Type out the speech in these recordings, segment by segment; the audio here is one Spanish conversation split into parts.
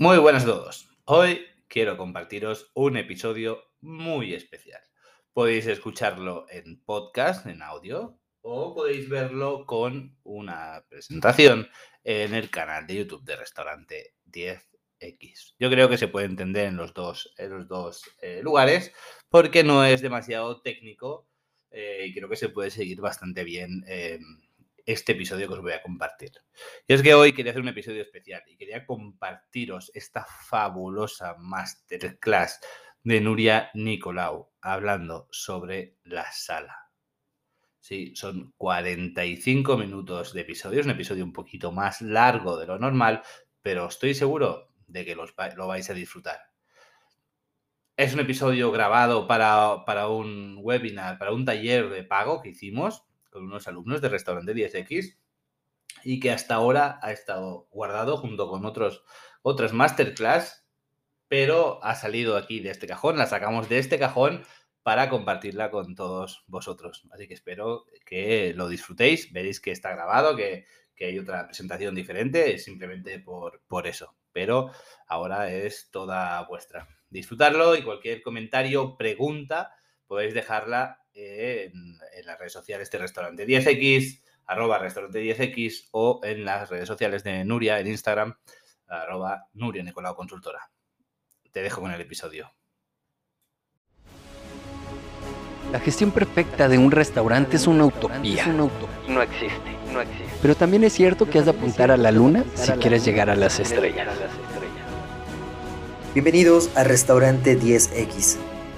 Muy buenas a todos. Hoy quiero compartiros un episodio muy especial. Podéis escucharlo en podcast, en audio, o podéis verlo con una presentación en el canal de YouTube de Restaurante 10X. Yo creo que se puede entender en los dos, en los dos eh, lugares porque no es demasiado técnico eh, y creo que se puede seguir bastante bien este episodio que os voy a compartir. Y es que hoy quería hacer un episodio especial y quería compartiros esta fabulosa masterclass de Nuria Nicolau hablando sobre la sala. Sí, son 45 minutos de episodio, es un episodio un poquito más largo de lo normal, pero estoy seguro de que lo vais a disfrutar. Es un episodio grabado para, para un webinar, para un taller de pago que hicimos con unos alumnos de Restaurante 10X y que hasta ahora ha estado guardado junto con otros, otras masterclass, pero ha salido aquí de este cajón, la sacamos de este cajón para compartirla con todos vosotros. Así que espero que lo disfrutéis, veréis que está grabado, que, hay otra presentación diferente, simplemente por, por eso. Pero ahora es toda vuestra. Disfrutarlo y cualquier comentario, pregunta, podéis dejarla en, las redes sociales de Restaurante 10X, arroba Restaurante 10X o en las redes sociales de Nuria en Instagram, arroba Nuria Nicolau Consultora. Te dejo con el episodio. La gestión perfecta de un restaurante es una utopía. No existe, no existe. Pero también es cierto que has de apuntar a la luna si quieres llegar a las estrellas. Bienvenidos a Restaurante 10X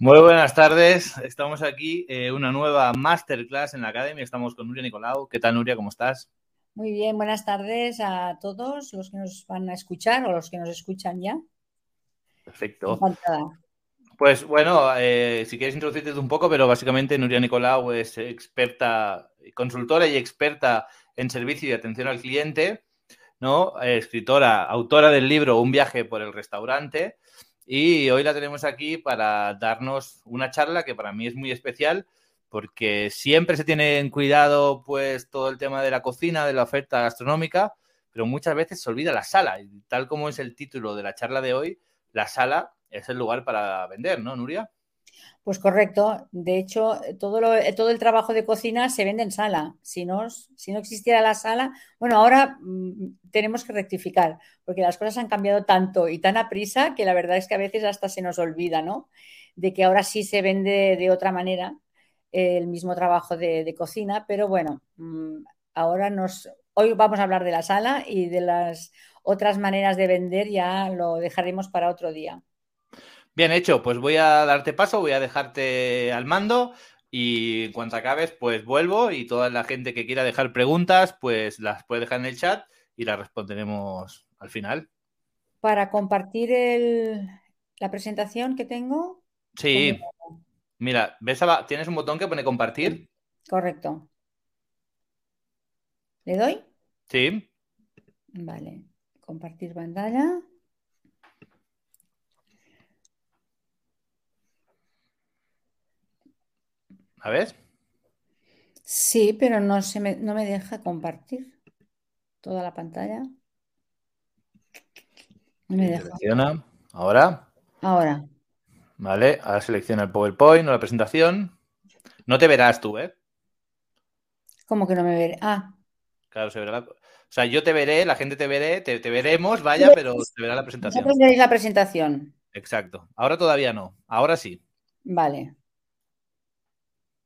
Muy buenas tardes, estamos aquí, eh, una nueva masterclass en la Academia, estamos con Nuria Nicolau. ¿Qué tal Nuria? ¿Cómo estás? Muy bien, buenas tardes a todos los que nos van a escuchar o los que nos escuchan ya. Perfecto. Pues bueno, eh, si quieres introducirte un poco, pero básicamente Nuria Nicolau es experta, consultora y experta en servicio y atención al cliente, ¿no? escritora, autora del libro Un viaje por el restaurante y hoy la tenemos aquí para darnos una charla que para mí es muy especial porque siempre se tiene en cuidado pues todo el tema de la cocina, de la oferta gastronómica, pero muchas veces se olvida la sala. Y tal como es el título de la charla de hoy, la sala es el lugar para vender, ¿no, Nuria? Pues correcto. De hecho, todo, lo, todo el trabajo de cocina se vende en sala. Si no, si no existiera la sala, bueno, ahora mm, tenemos que rectificar, porque las cosas han cambiado tanto y tan a prisa que la verdad es que a veces hasta se nos olvida, ¿no? De que ahora sí se vende de otra manera el mismo trabajo de, cocina, pero bueno, mm, ahora nos, hoy vamos a hablar de la sala y de las otras maneras de vender ya lo dejaremos para otro día. Bien hecho, pues voy a darte paso, voy a dejarte al mando y en cuanto acabes, pues vuelvo y toda la gente que quiera dejar preguntas, pues las puede dejar en el chat y las responderemos al final. Para compartir la presentación que tengo. Sí. Mira, ¿ves tienes un botón que pone compartir? Correcto. ¿Le doy? Sí. Vale. Compartir pantalla. Ver. Sí, pero no, se me, no me deja compartir toda la pantalla. No me deja. Selecciona. Ahora. Ahora. Vale, ahora selecciona el PowerPoint o la presentación. No te verás tú, ¿eh? ¿Cómo que no me veré? Ah. Claro, se verá. O sea, yo te veré, la gente te veré, te, veremos, vaya, pero te verá la presentación. la presentación. Exacto. Ahora todavía no. Ahora sí. Vale.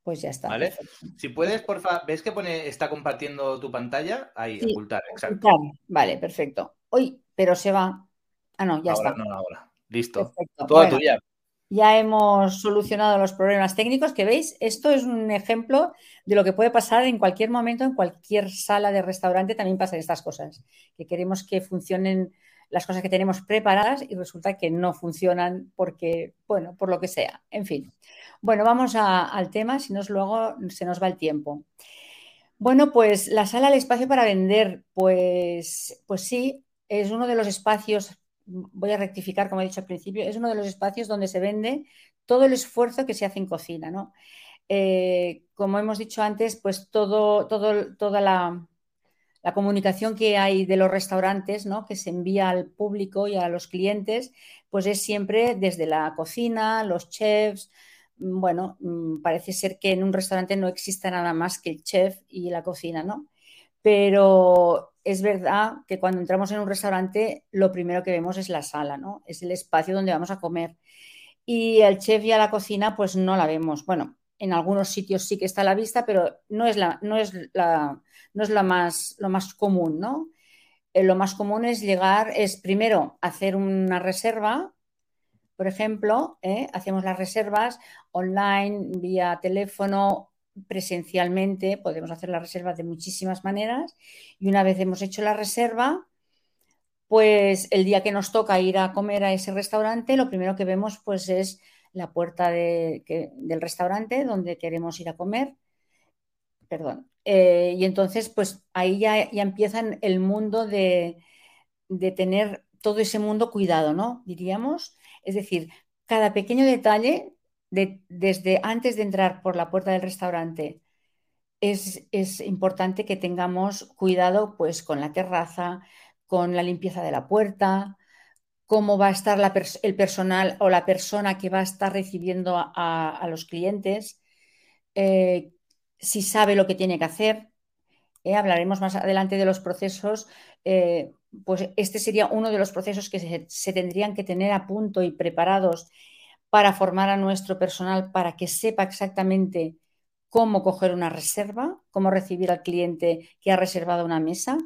Pues ya está. ¿Vale? Si puedes, porfa, ¿ves que pone está compartiendo tu pantalla? Ahí, ocultar, exacto. Vale, perfecto. Uy, pero se va. Ah, no, ya está. No, ahora. Listo. Toda tuya. Ya hemos solucionado los problemas técnicos que veis. Esto es un ejemplo de lo que puede pasar en cualquier momento, en cualquier sala de restaurante también pasan estas cosas. Que queremos que funcionen las cosas que tenemos preparadas y resulta que no funcionan porque, bueno, por lo que sea. En fin. Bueno, vamos al tema, si no luego se nos va el tiempo. Bueno, pues la sala, el espacio para vender, pues, pues sí, es uno de los espacios, voy a rectificar como he dicho al principio, es uno de los espacios donde se vende todo el esfuerzo que se hace en cocina, ¿no? Eh, como hemos dicho antes, pues todo, todo, toda la, la comunicación que hay de los restaurantes, ¿no? que se envía al público y a los clientes, pues es siempre desde la cocina, los chefs. Mm, bueno, mm, parece ser que en un restaurante no exista nada más que el chef y la cocina, ¿no? Pero es verdad que cuando entramos en un restaurante, lo primero que vemos es la sala, ¿no? Es el espacio donde vamos a comer. Y el chef y a la cocina, pues no la vemos. Bueno, en algunos sitios sí que está a la vista, pero no es la, no es la, no es lo más, lo más común, ¿no? Eh, lo más común es llegar, es primero hacer una reserva, por ejemplo, ¿eh? hacemos las reservas online, vía teléfono, presencialmente, podemos hacer las reservas de muchísimas maneras y una vez hemos hecho la reserva, pues el día que nos toca ir a comer a ese restaurante, lo primero que vemos pues es la puerta del restaurante donde queremos ir a comer, perdón, eh, y entonces, pues ahí ya, ya empiezan el mundo de, tener todo ese mundo cuidado, ¿no? Diríamos. Es decir, cada pequeño detalle, desde antes de entrar por la puerta del restaurante, es, importante que tengamos cuidado pues con la terraza, con la limpieza de la puerta, cómo va a estar el personal o la persona que va a estar recibiendo a, los clientes, eh, si sabe lo que tiene que hacer. Eh, hablaremos más adelante de los procesos. Eh, pues este sería uno de los procesos que se, tendrían que tener a punto y preparados para formar a nuestro personal para que sepa exactamente cómo coger una reserva, cómo recibir al cliente que ha reservado una mesa,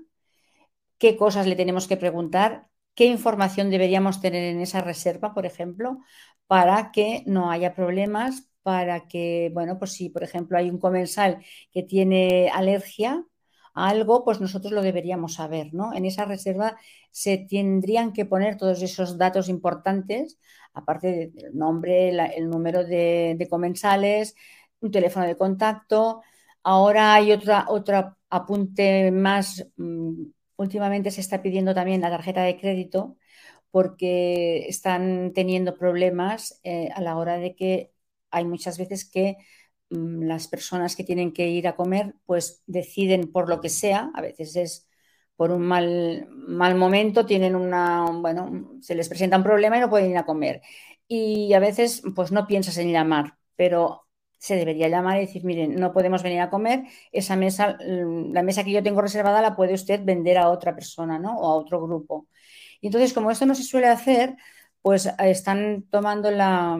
qué cosas le tenemos que preguntar, qué información deberíamos tener en esa reserva, por ejemplo, para que no haya problemas, para que, bueno, pues si por ejemplo hay un comensal que tiene alergia a algo, pues nosotros lo deberíamos saber, ¿no? En esa reserva se tendrían que poner todos esos datos importantes, aparte del nombre, el número de, comensales, un teléfono de contacto. Ahora hay otra, otro apunte más. Mm, últimamente se está pidiendo también la tarjeta de crédito porque están teniendo problemas eh, a la hora de que hay muchas veces que mm, las personas que tienen que ir a comer, pues deciden por lo que sea, a veces es por un mal, mal momento, tienen una, bueno, se les presenta un problema y no pueden ir a comer. Y a veces, pues no piensas en llamar, pero se debería llamar y decir, miren, no podemos venir a comer, esa mesa, mm, la mesa que yo tengo reservada la puede usted vender a otra persona, ¿no? O a otro grupo. Y entonces, como esto no se suele hacer, pues están tomando la,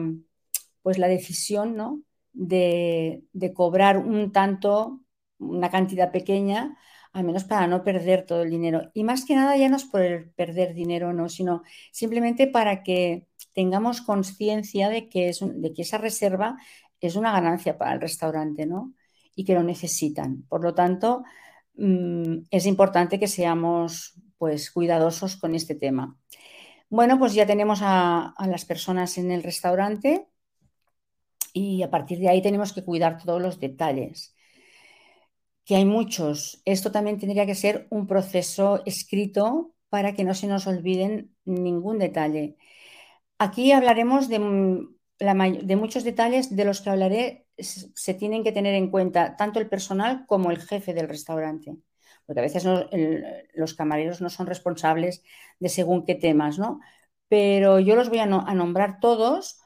pues la decisión ¿no? de, cobrar un tanto, una cantidad pequeña, al menos para no perder todo el dinero. Y más que nada ya no es por perder dinero, no, sino simplemente para que tengamos conciencia de, que de que esa reserva es una ganancia para el restaurante, ¿no? Y que lo necesitan. Por lo tanto, mm, es importante que seamos pues cuidadosos con este tema. Bueno, pues ya tenemos a las personas en el restaurante y a partir de ahí tenemos que cuidar todos los detalles, que hay muchos. Esto también tendría que ser un proceso escrito para que no se nos olviden ningún detalle. Aquí hablaremos de, de muchos detalles de los que hablaré, se tienen que tener en cuenta tanto el personal como el jefe del restaurante porque a veces los camareros no son responsables de según qué temas, ¿no? Pero yo los voy a, a nombrar todos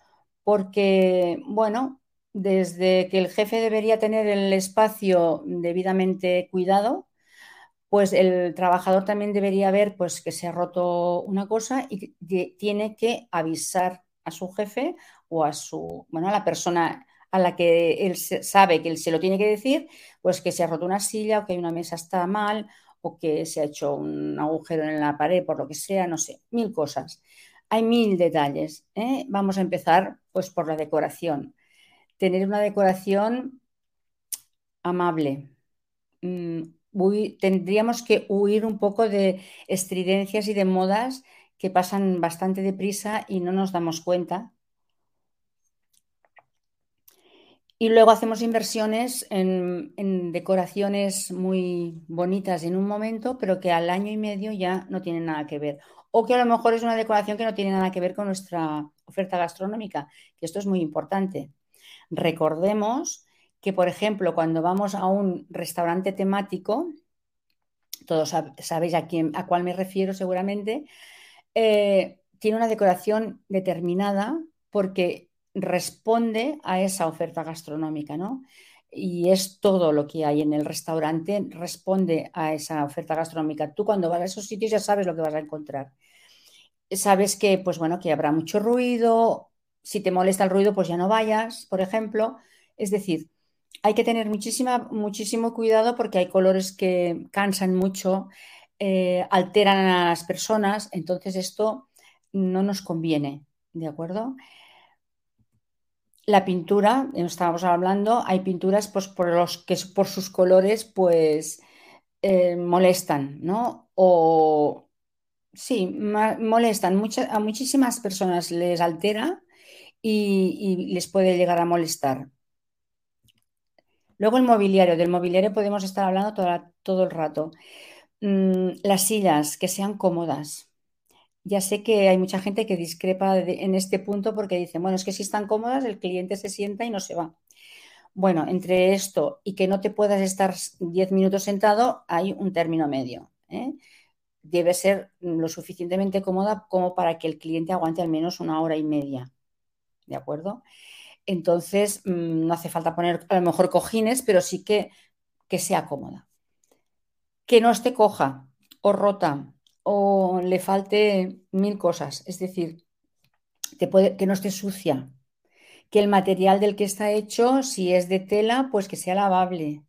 porque, bueno, desde que el jefe debería tener el espacio debidamente cuidado, pues el trabajador también debería ver pues, que se ha roto una cosa y tiene que avisar a su jefe o a su, bueno, a la persona a la que él sabe que él se lo tiene que decir, pues que se ha roto una silla o que hay una mesa está mal o que se ha hecho un agujero en la pared por lo que sea, no sé, mil cosas. Hay mil detalles. ¿eh? Vamos a empezar pues por la decoración. Tener una decoración amable. Mm, tendríamos que huir un poco de estridencias y de modas que pasan bastante deprisa y no nos damos cuenta. Y luego hacemos inversiones en, decoraciones muy bonitas en un momento, pero que al año y medio ya no tienen nada que ver. O que a lo mejor es una decoración que no tiene nada que ver con nuestra oferta gastronómica, que esto es muy importante. Recordemos que, por ejemplo, cuando vamos a un restaurante temático, todos sabéis a, quién, a cuál me refiero seguramente, eh, tiene una decoración determinada porque responde a esa oferta gastronómica, ¿no? Y es todo lo que hay en el restaurante, responde a esa oferta gastronómica. Tú cuando vas a esos sitios ya sabes lo que vas a encontrar. Sabes que, pues bueno, que habrá mucho ruido, si te molesta el ruido, pues ya no vayas, por ejemplo. Es decir, hay que tener muchísima, muchísimo cuidado porque hay colores que cansan mucho, eh, alteran a las personas, entonces esto no nos conviene, ¿de acuerdo? La pintura, estábamos hablando, hay pinturas pues, por los que por sus colores pues eh, molestan, ¿no? O sí, molestan. a muchísimas personas les altera y, les puede llegar a molestar. Luego el mobiliario, del mobiliario podemos estar hablando todo, el rato. Mm, las sillas, que sean cómodas. Ya sé que hay mucha gente que discrepa en este punto porque dice, bueno, es que si están cómodas, el cliente se sienta y no se va. Bueno, entre esto y que no te puedas estar 10 minutos sentado, hay un término medio. ¿eh? Debe ser lo suficientemente cómoda como para que el cliente aguante al menos una hora y media. ¿de acuerdo? Entonces, mm, no hace falta poner a lo mejor cojines, pero sí que, que sea cómoda. Que no esté coja o rota o le falte mil cosas, es decir, que no esté sucia, que el material del que está hecho, si es de tela, pues que sea lavable.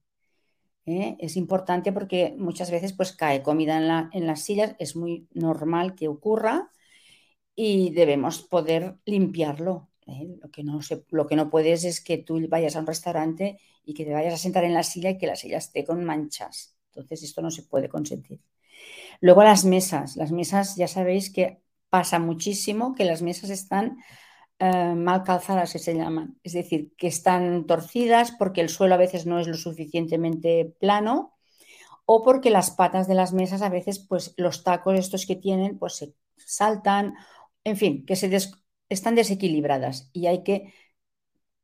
¿eh? Es importante porque muchas veces pues cae comida en, la, en las sillas, es muy normal que ocurra y debemos poder limpiarlo. ¿eh? Lo, que no lo que no puedes es que tú vayas a un restaurante y que te vayas a sentar en la silla y que la silla esté con manchas. Entonces esto no se puede consentir. Luego las mesas. Las mesas ya sabéis que pasa muchísimo que las mesas están eh, mal calzadas, que se llaman. Es decir, que están torcidas porque el suelo a veces no es lo suficientemente plano o porque las patas de las mesas a veces, pues los tacos estos que tienen, pues se saltan. En fin, que se, des están desequilibradas y hay que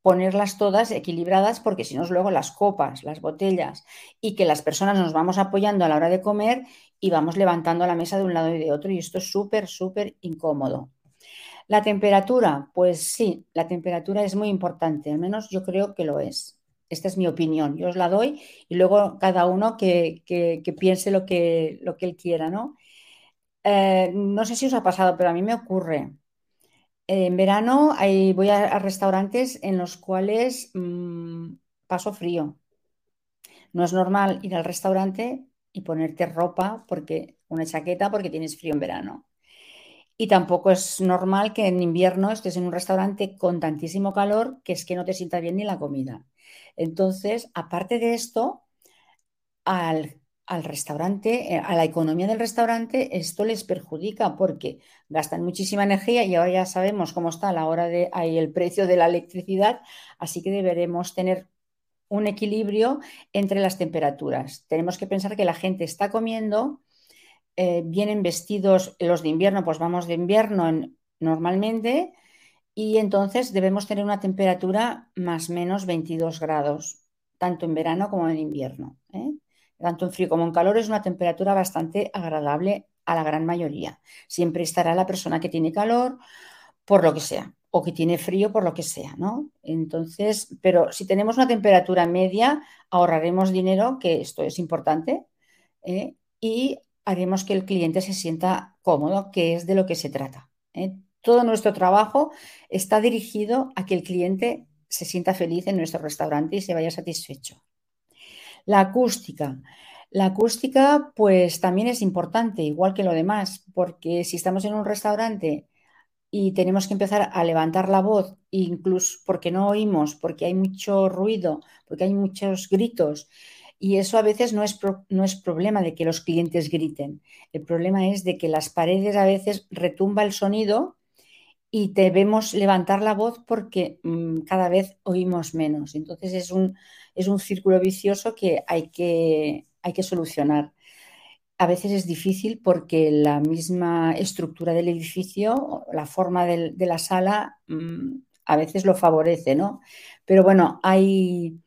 ponerlas todas equilibradas porque si no luego las copas, las botellas y que las personas nos vamos apoyando a la hora de comer y vamos levantando la mesa de un lado y de otro y esto es súper, súper incómodo. La temperatura, pues sí, la temperatura es muy importante, al menos yo creo que lo es. Esta es mi opinión, yo os la doy y luego cada uno que, piense lo que, lo que él quiera, ¿no? Eh, no sé si os ha pasado, pero a mí me ocurre en verano voy a, restaurantes en los cuales mm, paso frío. No es normal ir al restaurante y ponerte ropa, porque una chaqueta, porque tienes frío en verano. Y tampoco es normal que en invierno estés en un restaurante con tantísimo calor que es que no te sienta bien ni la comida. Entonces, aparte de esto, al al restaurante, eh, a la economía del restaurante, esto les perjudica porque gastan muchísima energía y ahora ya sabemos cómo está a la hora de ahí el precio de la electricidad, así que deberemos tener un equilibrio entre las temperaturas. Tenemos que pensar que la gente está comiendo, eh, vienen vestidos los de invierno, pues vamos de invierno normalmente, y entonces debemos tener una temperatura más o menos 22 grados, tanto en verano como en invierno. ¿eh? tanto en frío como en calor, es una temperatura bastante agradable a la gran mayoría. Siempre estará la persona que tiene calor por lo que sea o que tiene frío por lo que sea, ¿no? Entonces, pero si tenemos una temperatura media, ahorraremos dinero, que esto es importante, ¿eh? y haremos que el cliente se sienta cómodo, que es de lo que se trata. ¿eh? Todo nuestro trabajo está dirigido a que el cliente se sienta feliz en nuestro restaurante y se vaya satisfecho. La acústica. La acústica, pues también es importante, igual que lo demás, porque si estamos en un restaurante y tenemos que empezar a levantar la voz, incluso porque no oímos, porque hay mucho ruido, porque hay muchos gritos, Y eso a veces no es, no es problema de que los clientes griten. El problema es de que las paredes a veces retumba el sonido y debemos levantar la voz porque mm, cada vez oímos menos. Entonces es un, es un círculo vicioso que hay, que hay que solucionar. A veces es difícil porque la misma estructura del edificio, la forma de la sala, mm, a veces lo favorece, ¿no? Pero bueno, hay,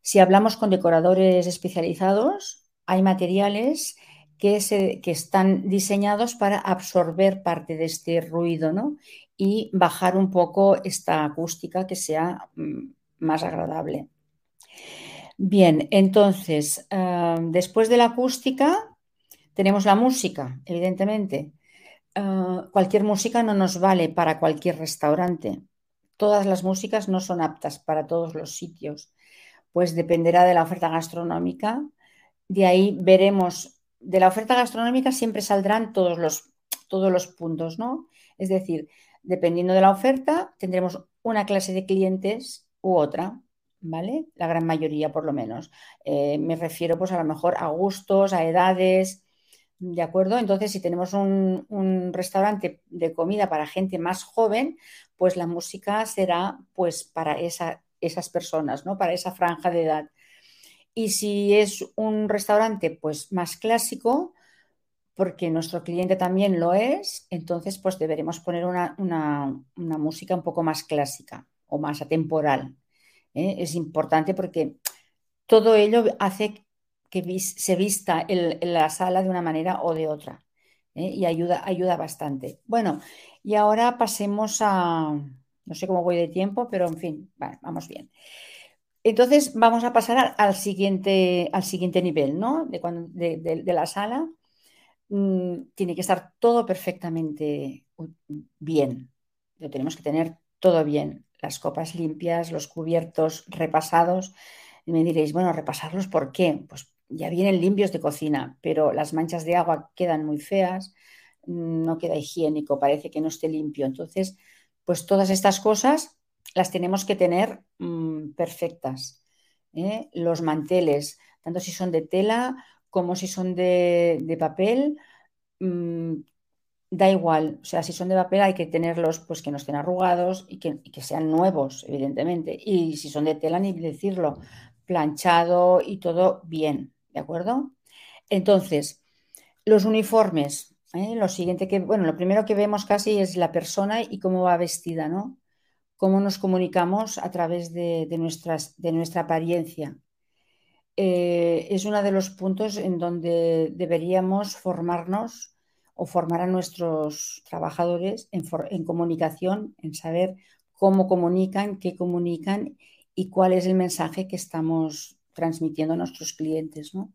si hablamos con decoradores especializados, hay materiales que, se, que están diseñados para absorber parte de este ruido, ¿no? Y bajar un poco esta acústica que sea mm, más agradable. Bien, entonces, ah, después de la acústica, tenemos la música, evidentemente. Ah, cualquier música no nos vale para cualquier restaurante. Todas las músicas no son aptas para todos los sitios, pues dependerá de la oferta gastronómica. De ahí veremos, de la oferta gastronómica siempre saldrán todos los, todos los puntos, ¿no? Es decir, dependiendo de la oferta, tendremos una clase de clientes u otra, ¿vale? La gran mayoría, por lo menos. Eh, me refiero, pues, a lo mejor a gustos, a edades, ¿De acuerdo? Entonces, si tenemos un, restaurante de comida para gente más joven, pues la música será pues para esas personas, ¿no? Para esa franja de edad. Y si es un restaurante pues más clásico, porque nuestro cliente también lo es, entonces pues deberemos poner una, música un poco más clásica o más atemporal. ¿eh? Es importante porque todo ello hace que se vista en, la sala de una manera o de otra. ¿eh? Y ayuda, ayuda bastante. Bueno, y ahora pasemos a, no sé cómo voy de tiempo, pero en fin, vamos bien. Entonces vamos a pasar al siguiente, al siguiente nivel, ¿no? De, la sala. Mm, tiene que estar todo perfectamente bien. Lo tenemos que tener todo bien. Las copas limpias, los cubiertos repasados. Y me diréis, bueno, repasarlos, ¿por qué? Pues ya vienen limpios de cocina, pero las manchas de agua quedan muy feas, no queda higiénico, parece que no esté limpio. Entonces, pues todas estas cosas las tenemos que tener mm, perfectas. ¿eh? Los manteles, tanto si son de tela como si son de, papel, mm, da igual. O sea, si son de papel hay que tenerlos pues que no estén arrugados y que sean nuevos, evidentemente. Y si son de tela, ni decirlo, planchado y todo bien. ¿De acuerdo? Entonces, los uniformes, ¿eh? lo siguiente que, bueno, lo primero que vemos casi es la persona y cómo va vestida, ¿no? Cómo nos comunicamos a través de, nuestras, de nuestra apariencia. Eh, es uno de los puntos en donde deberíamos formarnos o formar a nuestros trabajadores en, en comunicación, en saber cómo comunican, qué comunican y cuál es el mensaje que estamos transmitiendo a nuestros clientes. ¿no?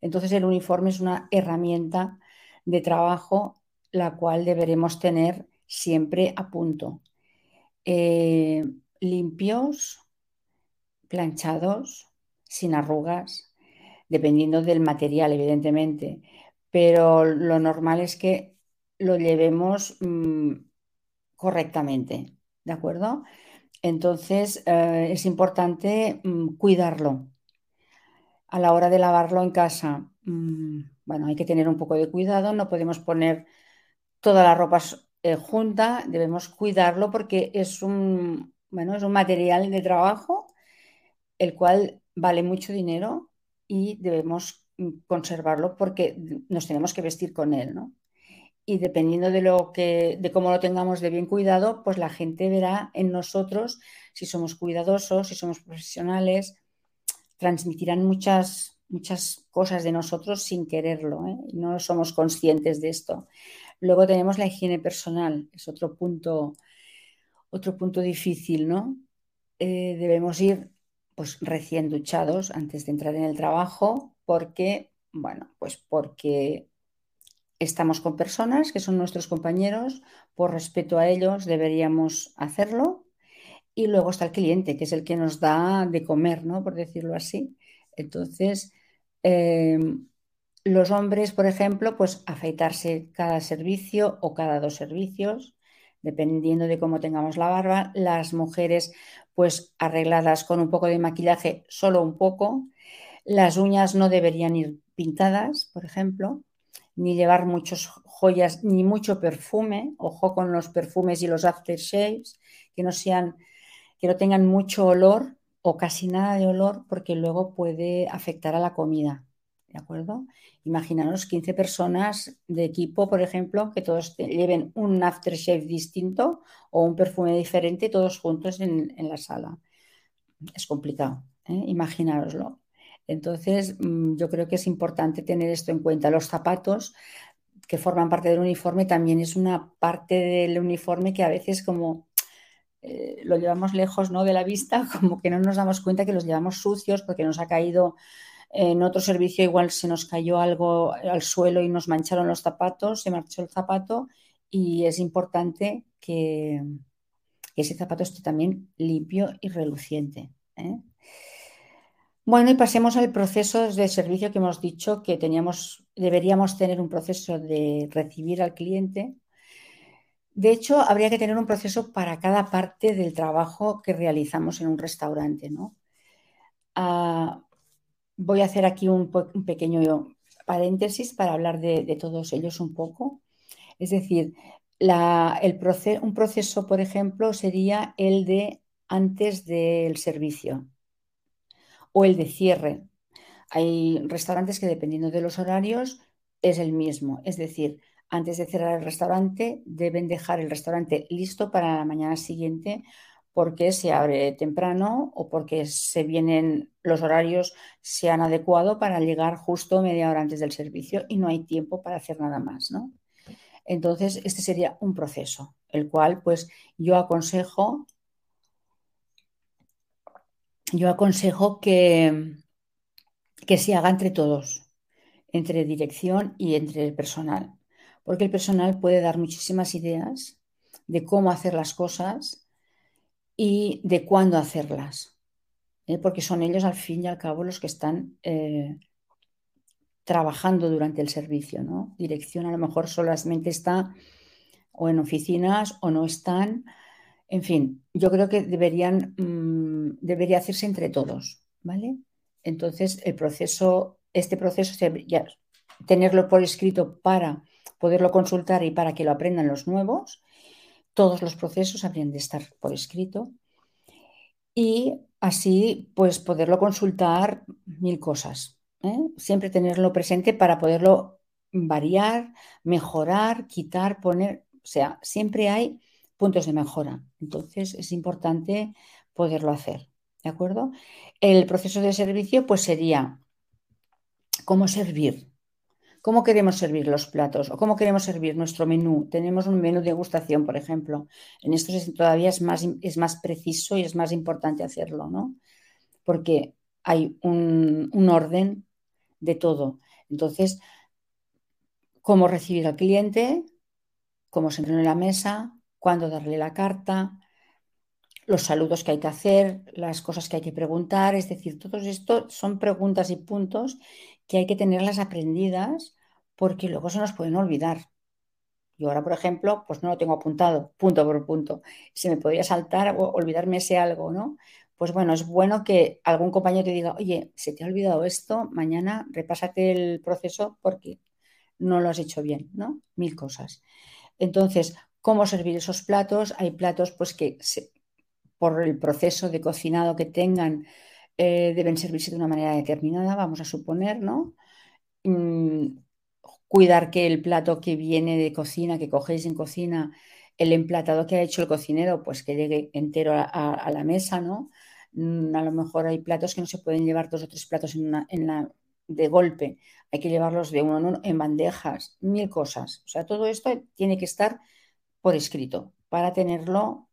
Entonces el uniforme es una herramienta de trabajo la cual deberemos tener siempre a punto. Eh, limpios, planchados, sin arrugas, dependiendo del material, evidentemente. Pero lo normal es que lo llevemos mm, correctamente, ¿de acuerdo? Entonces eh, es importante mm, cuidarlo, a la hora de lavarlo en casa, mm, bueno, hay que tener un poco de cuidado, no podemos poner toda la ropa eh, junta, debemos cuidarlo porque es un, bueno, es un material de trabajo el cual vale mucho dinero y debemos mm, conservarlo porque nos tenemos que vestir con él, ¿no? Y dependiendo de lo que, de cómo lo tengamos de bien cuidado, pues la gente verá en nosotros si somos cuidadosos, si somos profesionales, transmitirán muchas, muchas cosas de nosotros sin quererlo, ¿eh? no somos conscientes de esto. Luego tenemos la higiene personal, es otro punto, otro punto difícil, ¿no? Eh, debemos ir pues recién duchados antes de entrar en el trabajo porque, bueno, pues porque estamos con personas que son nuestros compañeros, por respeto a ellos deberíamos hacerlo y luego está el cliente, que es el que nos da de comer, ¿no? Por decirlo así. Entonces, em, los hombres, por ejemplo, pues afeitarse cada servicio o cada dos servicios, dependiendo de cómo tengamos la barba. Las mujeres, pues arregladas con un poco de maquillaje, solo un poco. Las uñas no deberían ir pintadas, por ejemplo, ni llevar muchas joyas, ni mucho perfume. Ojo con los perfumes y los aftershaves, que no sean, que no tengan mucho olor o casi nada de olor, porque luego puede afectar a la comida. ¿De acuerdo? Imaginaros 15 personas de equipo, por ejemplo, que todos lleven un aftershave distinto o un perfume diferente, todos juntos en, la sala. Es complicado, ¿eh? imaginároslo. Entonces, mm, yo creo que es importante tener esto en cuenta. Los zapatos que forman parte del uniforme también es una parte del uniforme que a veces como eh, lo llevamos lejos ¿no? de la vista, como que no nos damos cuenta que los llevamos sucios porque nos ha caído en otro servicio igual se nos cayó algo al suelo y nos mancharon los zapatos, se marchó el zapato y es importante que, ese zapato esté también limpio y reluciente. ¿eh? Bueno, y pasemos al proceso de servicio que hemos dicho que teníamos, deberíamos tener un proceso de recibir al cliente. De hecho, habría que tener un proceso para cada parte del trabajo que realizamos en un restaurante, ¿no? Ah, Voy a hacer aquí un, pequeño paréntesis para hablar de, todos ellos un poco. Es decir, un proceso, por ejemplo, sería el de antes del servicio o el de cierre. Hay restaurantes que dependiendo de los horarios es el mismo. Es decir, antes de cerrar el restaurante deben dejar el restaurante listo para la mañana siguiente porque se abre temprano o porque se vienen los horarios se han adecuado para llegar justo media hora antes del servicio y no hay tiempo para hacer nada más, ¿no? Entonces, este sería un proceso, el cual pues yo aconsejo yo aconsejo que, que se haga entre todos, entre dirección y entre el personal, porque el personal puede dar muchísimas ideas de cómo hacer las cosas y de cuándo hacerlas, ¿eh? porque son ellos al fin y al cabo los que están eh, trabajando durante el servicio. ¿no? Dirección a lo mejor solamente está o en oficinas o no están. En fin, yo creo que deberían, mm, debería hacerse entre todos, ¿vale? Entonces, el proceso, este proceso, tenerlo por escrito para poderlo consultar y para que lo aprendan los nuevos todos los procesos habrían de estar por escrito y así pues poderlo consultar mil cosas. ¿eh? Siempre tenerlo presente para poderlo variar, mejorar, quitar, poner, o sea, siempre hay puntos de mejora. Entonces es importante poderlo hacer. ¿De acuerdo? El proceso de servicio pues sería cómo servir, cómo queremos servir los platos o cómo queremos servir nuestro menú. Tenemos un menú de degustación, por ejemplo. En esto todavía es más, es más preciso y es más importante hacerlo, ¿no? Porque hay un, orden de todo. Entonces, cómo recibir al cliente, cómo sentarlo en la mesa, cuándo darle la carta, los saludos que hay que hacer, las cosas que hay que preguntar, es decir, todo esto son preguntas y puntos que hay que tenerlas aprendidas porque luego se nos pueden olvidar. Yo ahora, por ejemplo, pues no lo tengo apuntado, punto por punto. Se me podría saltar o olvidarme ese algo, ¿no? Pues bueno, es bueno que algún compañero te diga, oye, se te ha olvidado esto, mañana repásate el proceso porque no lo has hecho bien, ¿no? Mil cosas. Entonces, ¿cómo servir esos platos? Hay platos pues que por el proceso de cocinado que tengan eh, deben servirse de una manera determinada, vamos a suponer, ¿no? Mm, cuidar que el plato que viene de cocina, que cogéis en cocina, el emplatado que ha hecho el cocinero, pues que llegue entero a, la mesa, ¿no? Mm, a lo mejor hay platos que no se pueden llevar dos o tres platos en, la, de golpe, hay que llevarlos de uno en uno en bandejas, mil cosas. O sea, todo esto tiene que estar por escrito para tenerlo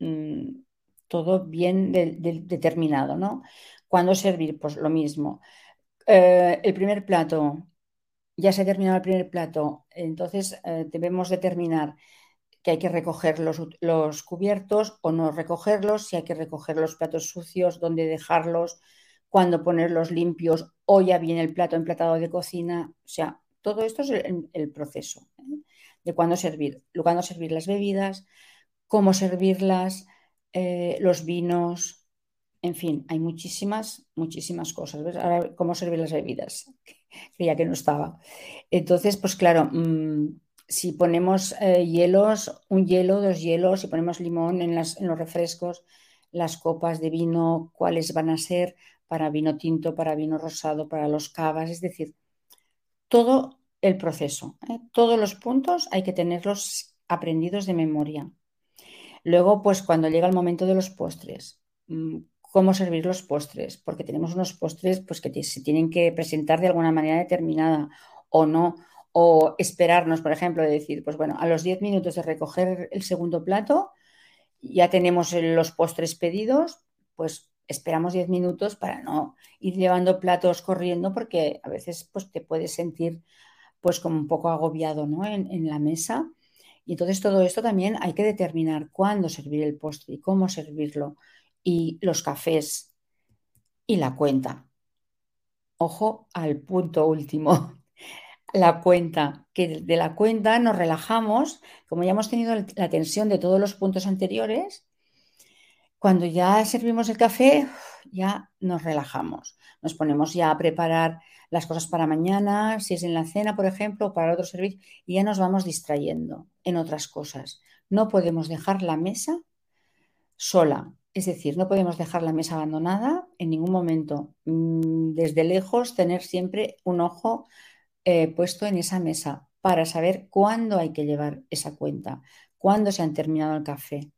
mm, todo bien determinado, ¿no? ¿Cuándo servir? Pues lo mismo. Eh, el primer plato, ya se ha terminado el primer plato, entonces eh, debemos determinar que hay que recoger los, los, cubiertos o no recogerlos, si hay que recoger los platos sucios, dónde dejarlos, cuándo ponerlos limpios o ya viene el plato emplatado de cocina. O sea, todo esto es el, proceso ¿eh? de cuándo servir, cuándo servir las bebidas, cómo servirlas, eh, los vinos, En fin, hay muchísimas, muchísimas cosas. ¿Ves? Ahora, ¿cómo servir las bebidas? Creía que no estaba. Entonces, pues claro, mm, si ponemos eh, hielos, un hielo, dos hielos, si ponemos limón en, las, en los refrescos, las copas de vino, cuáles van a ser para vino tinto, para vino rosado, para los cavas, es decir, todo el proceso, ¿eh? todos los puntos hay que tenerlos aprendidos de memoria. Luego, pues cuando llega el momento de los postres, mm, cómo servir los postres, porque tenemos unos postres pues, que se tienen que presentar de alguna manera determinada o no, o esperarnos, por ejemplo, de decir, pues bueno, a los 10 minutos de recoger el segundo plato, ya tenemos los postres pedidos, pues esperamos 10 minutos para no ir llevando platos corriendo porque a veces pues, te puedes sentir pues como un poco agobiado ¿no? en, en la mesa. Y entonces todo esto también hay que determinar cuándo servir el postre y cómo servirlo y los cafés y la cuenta. Ojo al punto último, la cuenta, que de la cuenta nos relajamos, como ya hemos tenido la tensión de todos los puntos anteriores, cuando ya servimos el café, ya nos relajamos, nos ponemos ya a preparar las cosas para mañana, si es en la cena, por ejemplo, o para otro servicio, y ya nos vamos distrayendo en otras cosas. No podemos dejar la mesa sola, es decir, no podemos dejar la mesa abandonada en ningún momento. Mm, desde lejos, tener siempre un ojo eh, puesto en esa mesa para saber cuándo hay que llevar esa cuenta, cuándo se han terminado el café.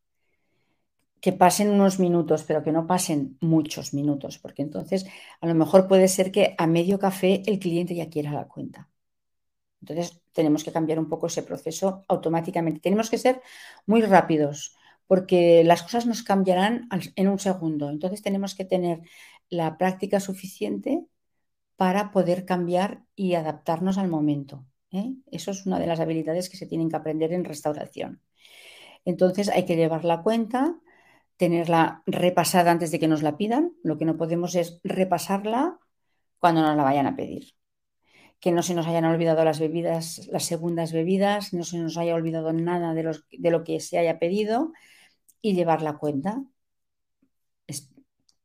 Que pasen unos minutos, pero que no pasen muchos minutos, porque entonces a lo mejor puede ser que a medio café el cliente ya quiera la cuenta. Entonces tenemos que cambiar un poco ese proceso automáticamente. Tenemos que ser muy rápidos, porque las cosas nos cambiarán en un segundo. Entonces tenemos que tener la práctica suficiente para poder cambiar y adaptarnos al momento. ¿eh? Eso es una de las habilidades que se tienen que aprender en restauración. Entonces hay que llevar la cuenta, tenerla repasada antes de que nos la pidan. Lo que no podemos es repasarla cuando nos la vayan a pedir. Que no se nos hayan olvidado las bebidas, las segundas bebidas, no se nos haya olvidado nada de, lo que se haya pedido y llevar la cuenta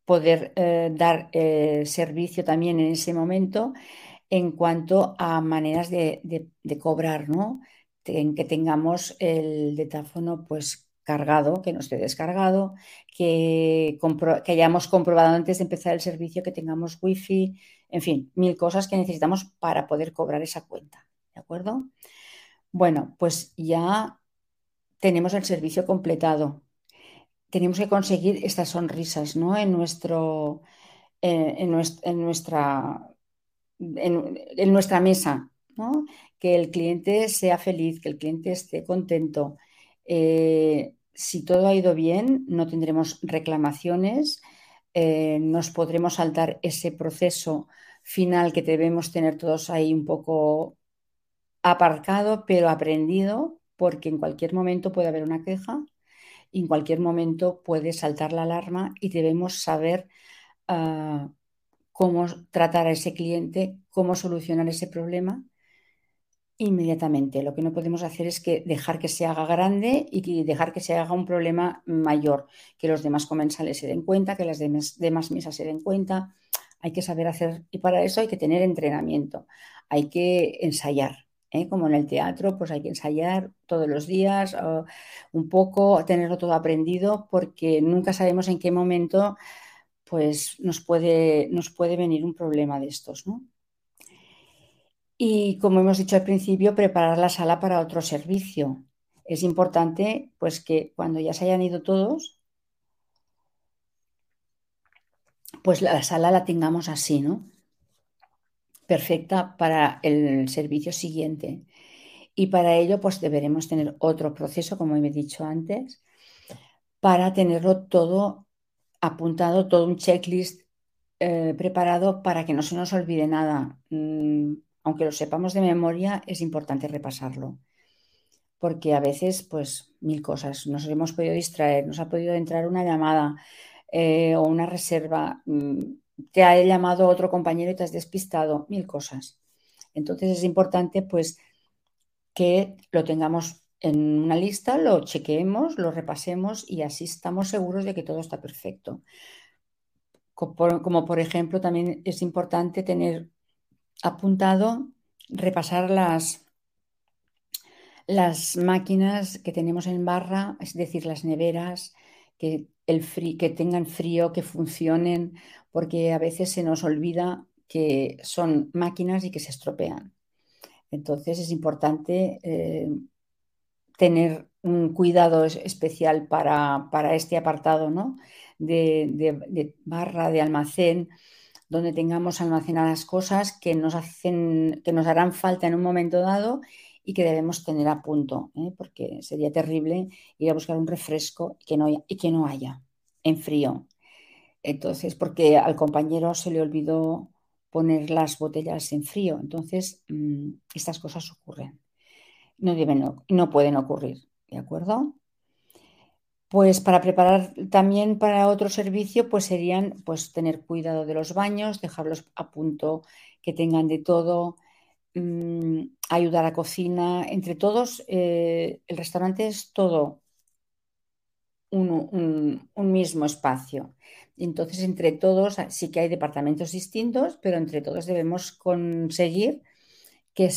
poder eh, dar eh, servicio también en ese momento en cuanto a maneras de, cobrar, ¿no? En que tengamos el detáfono pues cargado, que no esté descargado, que, hayamos comprobado antes de empezar el servicio que tengamos wifi, en fin, mil cosas que necesitamos para poder cobrar esa cuenta, ¿de acuerdo? Bueno, pues ya tenemos el servicio completado tenemos que conseguir estas sonrisas ¿no? en, nuestro, en, nuestra, en, nuestra mesa, ¿no? que el cliente sea feliz, que el cliente esté contento. Eh, si todo ha ido bien, no tendremos reclamaciones, eh, nos podremos saltar ese proceso final que debemos tener todos ahí un poco aparcado, pero aprendido, porque en cualquier momento puede haber una queja en cualquier momento puede saltar la alarma y debemos saber ah, cómo tratar a ese cliente, cómo solucionar ese problema inmediatamente. Lo que no podemos hacer es que dejar que se haga grande y dejar que se haga un problema mayor, que los demás comensales se den cuenta, que las demás, demás mesas se den cuenta. Hay que saber hacer y para eso hay que tener entrenamiento, hay que ensayar. ¿eh? como en el teatro, pues hay que ensayar todos los días, un poco, tenerlo todo aprendido, porque nunca sabemos en qué momento pues, nos, puede, nos puede venir un problema de estos. Y como hemos dicho al principio, preparar la sala para otro servicio. Es importante pues, que cuando ya se hayan ido todos, pues la sala la tengamos así, ¿no? perfecta para el servicio siguiente. Y para ello, pues deberemos tener otro proceso, como he dicho antes, para tenerlo todo apuntado, todo un checklist eh, preparado para que no se nos olvide nada. Mm, aunque lo sepamos de memoria, es importante repasarlo. Porque a veces, pues, mil cosas. Nos hemos podido distraer, nos ha podido entrar una llamada eh, o una reserva. Mm, te ha llamado otro compañero y te has despistado, mil cosas. Entonces es importante pues que lo tengamos en una lista, lo chequeemos, lo repasemos y así estamos seguros de que todo está perfecto. como por ejemplo también es importante tener apuntado, repasar las, las máquinas que tenemos en barra, es decir, las neveras, que, el que tengan frío, que funcionen, porque a veces se nos olvida que son máquinas y que se estropean. Entonces es importante eh, tener un cuidado especial para, este apartado ¿no? de, barra, de almacén, donde tengamos almacenadas cosas que nos, hacen, que nos harán falta en un momento dado y que debemos tener a punto, ¿eh? porque sería terrible ir a buscar un refresco que, no, y que no haya en frío. Entonces, porque al compañero se le olvidó poner las botellas en frío. Entonces, mm, estas cosas ocurren. No deben, no pueden ocurrir, ¿de acuerdo? Pues para preparar también para otro servicio, pues serían pues tener cuidado de los baños, dejarlos a punto, que tengan de todo, mm, ayudar a cocina. Entre todos, eh, el restaurante es todo un, mismo espacio. Entonces, entre todos, sí que hay departamentos distintos, pero entre todos debemos conseguir que,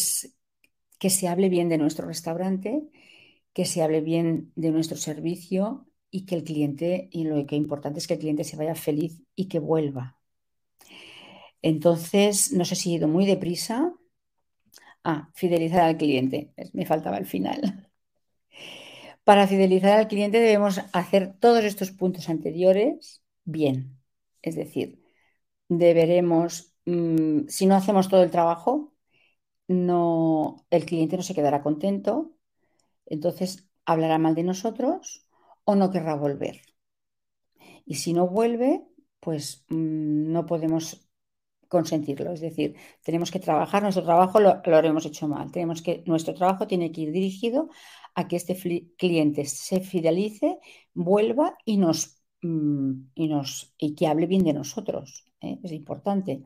que se hable bien de nuestro restaurante que se hable bien de nuestro servicio y que el cliente, y lo que es importante es que el cliente se vaya feliz y que vuelva. Entonces, no sé si he ido muy deprisa. Ah, fidelizar al cliente. Me faltaba el final. Para fidelizar al cliente debemos hacer todos estos puntos anteriores bien. Es decir, deberemos, mm, si no hacemos todo el trabajo, no, el cliente no se quedará contento entonces hablará mal de nosotros o no querrá volver. Y si no vuelve, pues mm, no podemos consentirlo. Es decir, tenemos que trabajar, nuestro trabajo lo, lo haremos hecho mal. Tenemos que, nuestro trabajo tiene que ir dirigido a que este cliente se fidelice, vuelva y nos, mm, y nos y que hable bien de nosotros. ¿eh? Es importante,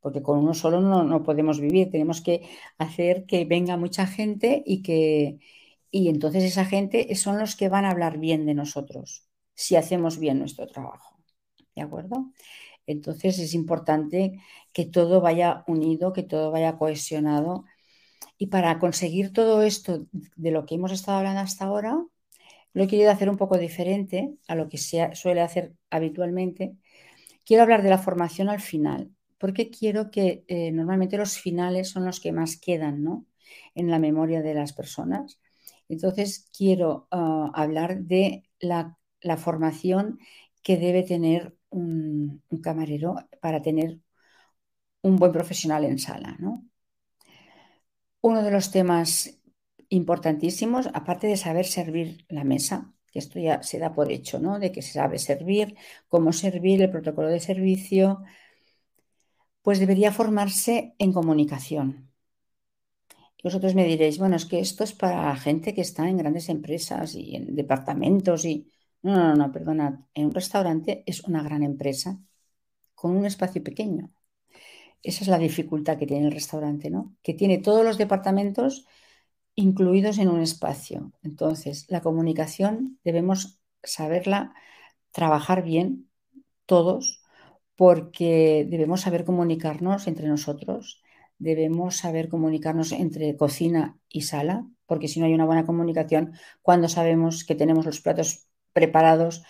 porque con uno solo no, no podemos vivir. Tenemos que hacer que venga mucha gente y que, y entonces esa gente son los que van a hablar bien de nosotros si hacemos bien nuestro trabajo. ¿De acuerdo? Entonces es importante que todo vaya unido, que todo vaya cohesionado. Y para conseguir todo esto de lo que hemos estado hablando hasta ahora, lo he querido hacer un poco diferente a lo que se suele hacer habitualmente. Quiero hablar de la formación al final, porque quiero que eh, normalmente los finales son los que más quedan ¿no? en la memoria de las personas. Entonces, quiero ah, hablar de la, formación que debe tener un, camarero para tener un buen profesional en sala. Uno de los temas importantísimos, aparte de saber servir la mesa, que esto ya se da por hecho, ¿no? De que se sabe servir, cómo servir, el protocolo de servicio, pues debería formarse en comunicación vosotros me diréis, bueno, es que esto es para gente que está en grandes empresas y en departamentos y... No, no, no, perdona. En un restaurante es una gran empresa con un espacio pequeño. Esa es la dificultad que tiene el restaurante, ¿no? Que tiene todos los departamentos incluidos en un espacio. Entonces, la comunicación debemos saberla trabajar bien todos porque debemos saber comunicarnos entre nosotros debemos saber comunicarnos entre cocina y sala, porque si no hay una buena comunicación, cuando sabemos que tenemos los platos preparados,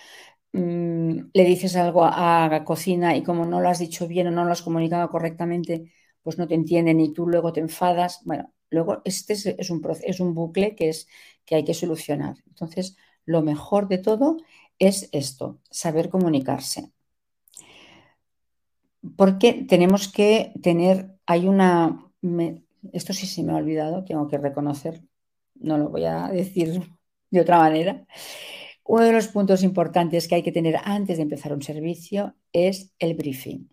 mm, le dices algo a, la cocina y como no lo has dicho bien o no lo has comunicado correctamente, pues no te entienden y tú luego te enfadas. Bueno, luego este es, un, es un bucle que, es, que hay que solucionar. Entonces, lo mejor de todo es esto, saber comunicarse. Porque tenemos que tener hay una, esto sí se me ha olvidado, tengo que reconocer, no lo voy a decir de otra manera. Uno de los puntos importantes que hay que tener antes de empezar un servicio es el briefing.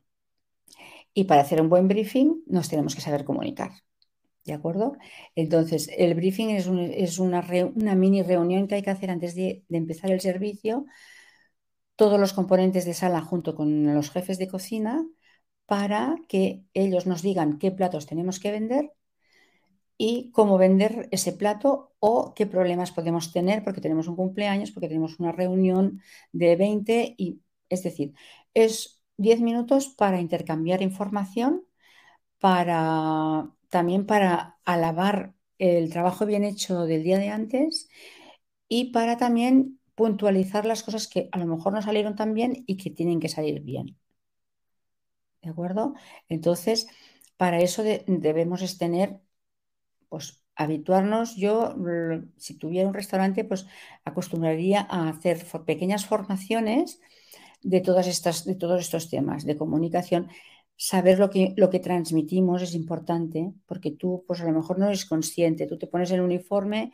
Y para hacer un buen briefing nos tenemos que saber comunicar. ¿De acuerdo? Entonces, el briefing es, una, mini reunión que hay que hacer antes de, de empezar el servicio. Todos los componentes de sala junto con los jefes de cocina para que ellos nos digan qué platos tenemos que vender y cómo vender ese plato o qué problemas podemos tener porque tenemos un cumpleaños, porque tenemos una reunión de 20 y es decir, es 10 minutos para intercambiar información, para también para alabar el trabajo bien hecho del día de antes y para también puntualizar las cosas que a lo mejor no salieron tan bien y que tienen que salir bien. ¿De acuerdo? Entonces, para eso debemos tener, pues, habituarnos. Yo, si tuviera un restaurante, pues acostumbraría a hacer pequeñas formaciones de todas estas, de todos estos temas de comunicación. Saber lo que, lo que transmitimos es importante, porque tú, pues a lo mejor no eres consciente. Tú te pones el uniforme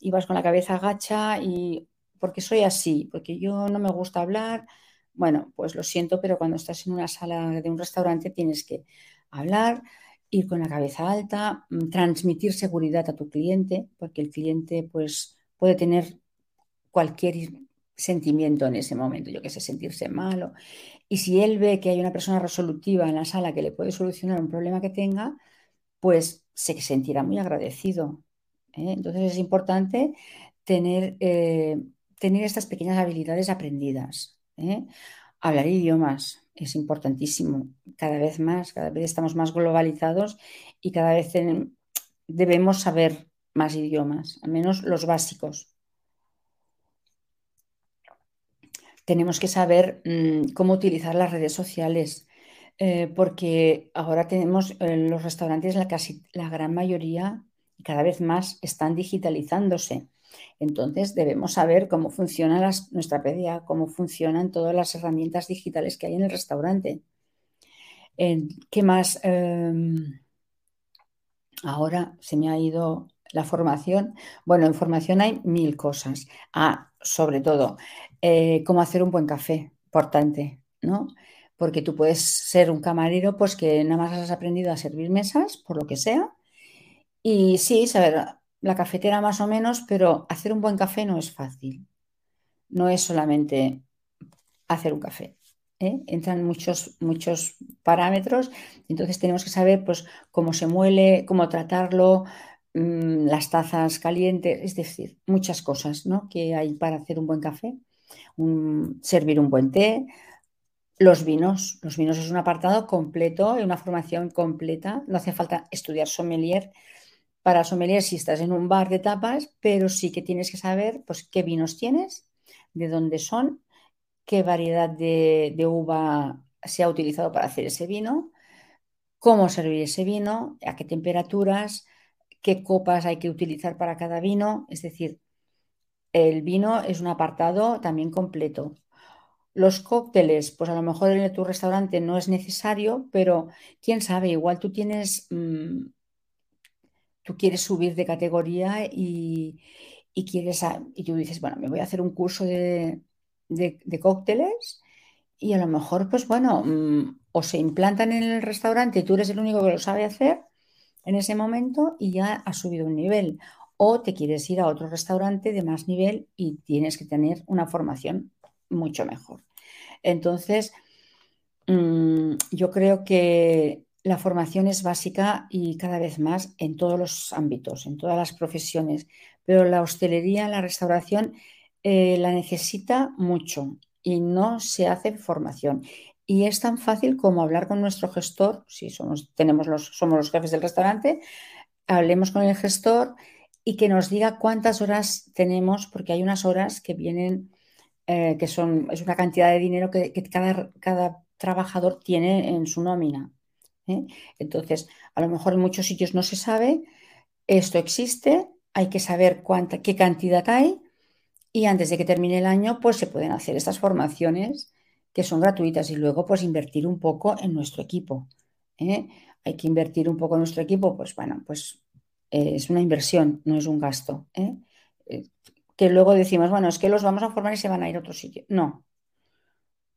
y vas con la cabeza agacha y porque soy así, porque yo no me gusta hablar. Bueno, pues lo siento, pero cuando estás en una sala de un restaurante tienes que hablar, ir con la cabeza alta, mm, transmitir seguridad a tu cliente, porque el cliente pues puede tener cualquier sentimiento en ese momento, yo que sé, sentirse malo. Y si él ve que hay una persona resolutiva en la sala que le puede solucionar un problema que tenga, pues se sentirá muy agradecido. ¿eh? Entonces es importante tener, eh, tener estas pequeñas habilidades aprendidas. ¿Eh? Hablar idiomas es importantísimo. Cada vez más, cada vez estamos más globalizados y cada vez debemos saber más idiomas, al menos los básicos. Tenemos que saber mm, cómo utilizar las redes sociales, porque ahora tenemos en los restaurantes la, casi la gran mayoría cada vez más están digitalizándose. Entonces debemos saber cómo funciona nuestra PDA, cómo funcionan todas las herramientas digitales que hay en el restaurante. ¿Qué más? Em, ahora se me ha ido la formación. Bueno, en formación hay mil cosas. Ah, sobre todo, eh, cómo hacer un buen café, importante, ¿no? Porque tú puedes ser un camarero, pues que nada más has aprendido a servir mesas, por lo que sea, y sí, saber la cafetera más o menos, pero hacer un buen café no es fácil. No es solamente hacer un café. ¿eh? Entran muchos, muchos parámetros, entonces tenemos que saber pues, cómo se muele, cómo tratarlo, mm, las tazas calientes, es decir, muchas cosas ¿no? que hay para hacer un buen café, servir un buen té, los vinos. Los vinos es un apartado completo, una formación completa, no hace falta estudiar sommelier para sommelier si estás en un bar de tapas, pero sí que tienes que saber pues, qué vinos tienes, de dónde son, qué variedad de, uva se ha utilizado para hacer ese vino, cómo servir ese vino, a qué temperaturas, qué copas hay que utilizar para cada vino. Es decir, el vino es un apartado también completo. Los cócteles, pues a lo mejor en tu restaurante no es necesario, pero quién sabe, igual tú tienes mm, tú quieres subir de categoría y, quieres y tú dices, bueno, me voy a hacer un curso de, cócteles y a lo mejor, pues bueno, mm, o se implantan en el restaurante y tú eres el único que lo sabe hacer en ese momento y ya has subido un nivel. O te quieres ir a otro restaurante de más nivel y tienes que tener una formación mucho mejor. Entonces, mm, yo creo que la formación es básica y cada vez más en todos los ámbitos, en todas las profesiones, pero la hostelería, la restauración eh, la necesita mucho y no se hace formación. Y es tan fácil como hablar con nuestro gestor, si somos, tenemos los, somos los jefes del restaurante, hablemos con el gestor y que nos diga cuántas horas tenemos, porque hay unas horas que vienen, eh, que son, es una cantidad de dinero que, cada, cada trabajador tiene en su nómina. ¿Eh? Entonces, a lo mejor en muchos sitios no se sabe, esto existe, hay que saber cuánta, qué cantidad hay y antes de que termine el año, pues se pueden hacer estas formaciones que son gratuitas y luego pues invertir un poco en nuestro equipo. ¿eh? Hay que invertir un poco en nuestro equipo, pues bueno, pues eh, es una inversión, no es un gasto. que luego decimos, bueno, es que los vamos a formar y se van a ir a otro sitio. No.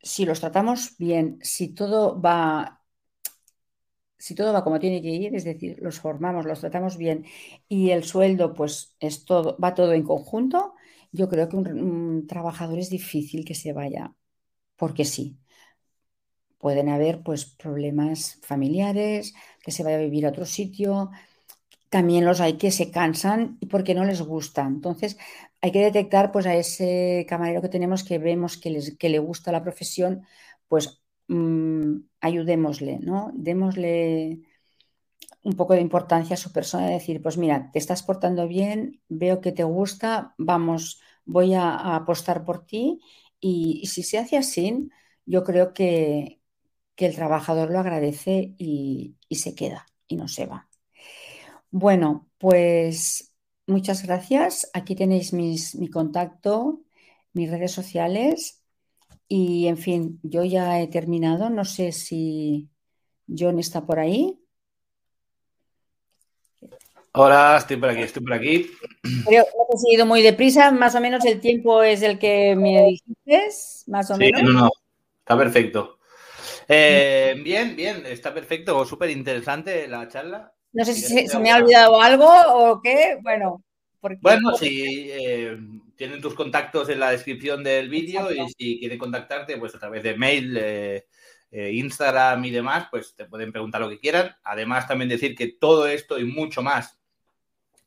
Si los tratamos bien, si todo va si todo va como tiene que ir, es decir, los formamos, los tratamos bien y el sueldo, pues es todo, va todo en conjunto, yo creo que un, trabajador es difícil que se vaya, porque sí. Pueden haber pues problemas familiares, que se vaya a vivir a otro sitio. También los hay que se cansan y porque no les gusta. Entonces, hay que detectar pues a ese camarero que tenemos que vemos que, les, que le gusta la profesión, pues mm, ayudémosle, ¿no? Démosle un poco de importancia a su persona, decir, pues mira, te estás portando bien, veo que te gusta, vamos, voy a, apostar por ti y, si se hace así, yo creo que, el trabajador lo agradece y, se queda y no se va. Bueno, pues muchas gracias. Aquí tenéis mi contacto, mis redes sociales y, en fin, yo ya he terminado. No sé si John está por ahí. Hola, estoy por aquí, estoy por aquí. Creo que he seguido muy deprisa, más o menos el tiempo es el que me dijiste, más o sí, menos. No, no, está perfecto. Eh, bien, bien, está perfecto, súper interesante la charla. No sé si se, me ha olvidado algo o qué, bueno. Bueno, si eh, tienen tus contactos en la descripción del vídeo y si quieren contactarte, pues a través de mail, eh, Instagram y demás, pues te pueden preguntar lo que quieran. Además, también decir que todo esto y mucho más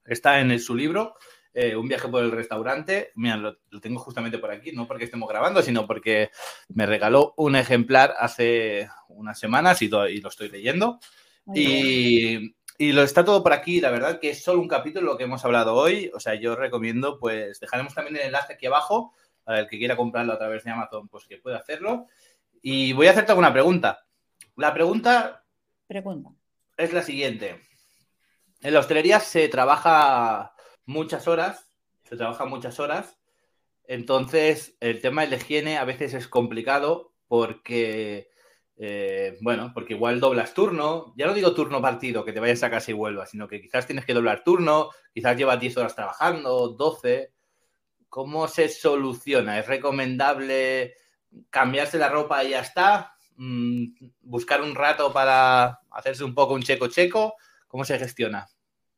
Está en su libro, eh, Un viaje por el restaurante. Mira, lo, tengo justamente por aquí, no porque estemos grabando, sino porque me regaló un ejemplar hace unas semanas y, y lo estoy leyendo. Y, y, lo está todo por aquí. La verdad que es solo un capítulo lo que hemos hablado hoy. O sea, yo recomiendo, pues dejaremos también el enlace aquí abajo para el que quiera comprarlo a través de Amazon, pues que pueda hacerlo. Y voy a hacerte alguna pregunta. La pregunta, pregunta. es la siguiente. En la hostelería se trabaja muchas horas, se trabaja muchas horas, entonces el tema de la higiene a veces es complicado porque, eh, bueno, porque igual doblas turno, ya no digo turno partido, que te vayas a casa y vuelvas, sino que quizás tienes que doblar turno, quizás llevas 10 horas trabajando, 12. ¿Cómo se soluciona? ¿Es recomendable cambiarse la ropa y ya está? Mm, ¿Buscar un rato para hacerse un poco un checo-checo? ¿Cómo se gestiona?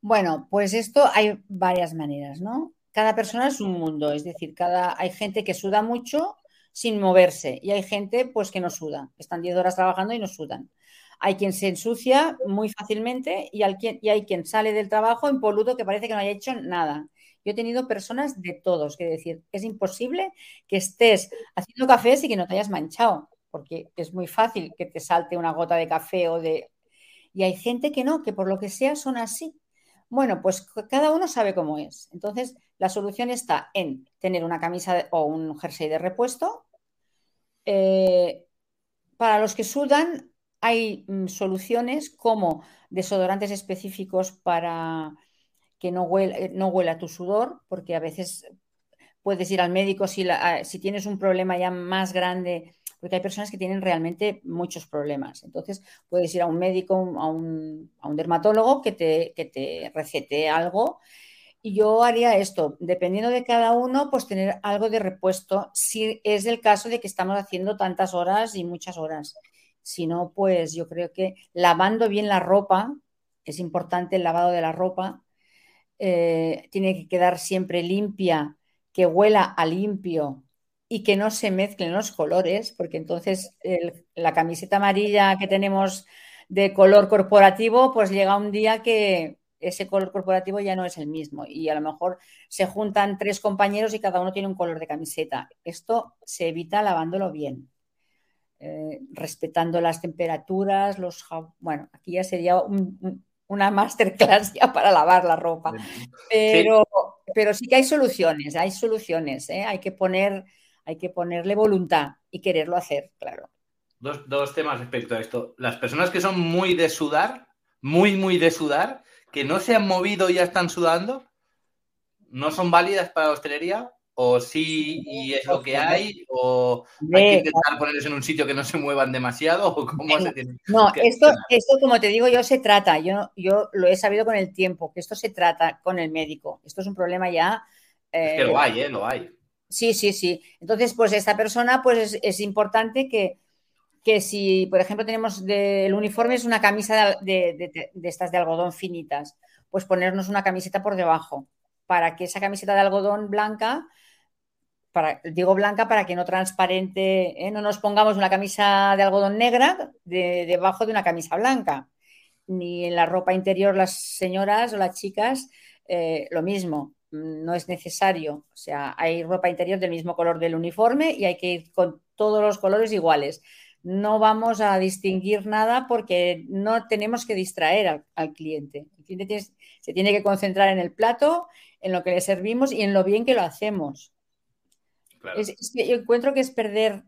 Bueno, pues esto hay varias maneras, ¿no? Cada persona es un mundo, es decir, cada, hay gente que suda mucho sin moverse y hay gente pues que no suda, están 10 horas trabajando y no sudan. Hay quien se ensucia muy fácilmente y, hay quien, y hay quien sale del trabajo impoluto que parece que no haya hecho nada. Yo he tenido personas de todos, que decir, es imposible que estés haciendo cafés y que no te hayas manchado, porque es muy fácil que te salte una gota de café o de y hay gente que no, que por lo que sea son así. Bueno, pues cada uno sabe cómo es. Entonces, la solución está en tener una camisa o un jersey de repuesto. Eh, para los que sudan, hay mm, soluciones como desodorantes específicos para que no huela, eh, no huela tu sudor, porque a veces puedes ir al médico si, si tienes un problema ya más grande porque hay personas que tienen realmente muchos problemas. Entonces, puedes ir a un médico, a un, dermatólogo que te recete algo. Y yo haría esto, dependiendo de cada uno, pues tener algo de repuesto, si es el caso de que estamos haciendo tantas horas y muchas horas. Si no, pues yo creo que lavando bien la ropa, es importante el lavado de la ropa, eh, tiene que quedar siempre limpia, que huela a limpio, y que no se mezclen los colores, porque entonces la camiseta amarilla que tenemos de color corporativo, pues llega un día que ese color corporativo ya no es el mismo y a lo mejor se juntan tres compañeros y cada uno tiene un color de camiseta. Esto se evita lavándolo bien, eh, respetando las temperaturas, los... Bueno, aquí ya sería una masterclass ya para lavar la ropa, pero sí, pero sí que hay soluciones, hay soluciones, ¿eh? hay que poner hay que ponerle voluntad y quererlo hacer, claro. Dos, temas respecto a esto. Las personas que son muy de sudar, muy, muy de sudar, que no se han movido y ya están sudando, ¿no son válidas para la hostelería? ¿O sí y es lo que hay? ¿O hay que intentar ponerlos en un sitio que no se muevan demasiado? ¿O cómo se tiene no, esto, esto, como te digo yo, se trata. Yo, yo lo he sabido con el tiempo, que esto se trata con el médico. Esto es un problema ya. es que lo eh, hay, ¿eh? Lo hay. Sí, sí, sí. Entonces, pues esta persona, pues es, importante que, que, si, por ejemplo, tenemos el uniforme es una camisa de, estas de algodón finitas, pues ponernos una camiseta por debajo para que esa camiseta de algodón blanca, para, digo blanca para que no transparente, ¿eh? no nos pongamos una camisa de algodón negra debajo de una camisa blanca. Ni en la ropa interior las señoras o las chicas, eh, lo mismo no es necesario. O sea, hay ropa interior del mismo color del uniforme y hay que ir con todos los colores iguales. No vamos a distinguir nada porque no tenemos que distraer al, cliente. El cliente se tiene que concentrar en el plato, en lo que le servimos y en lo bien que lo hacemos. yo encuentro que es perder,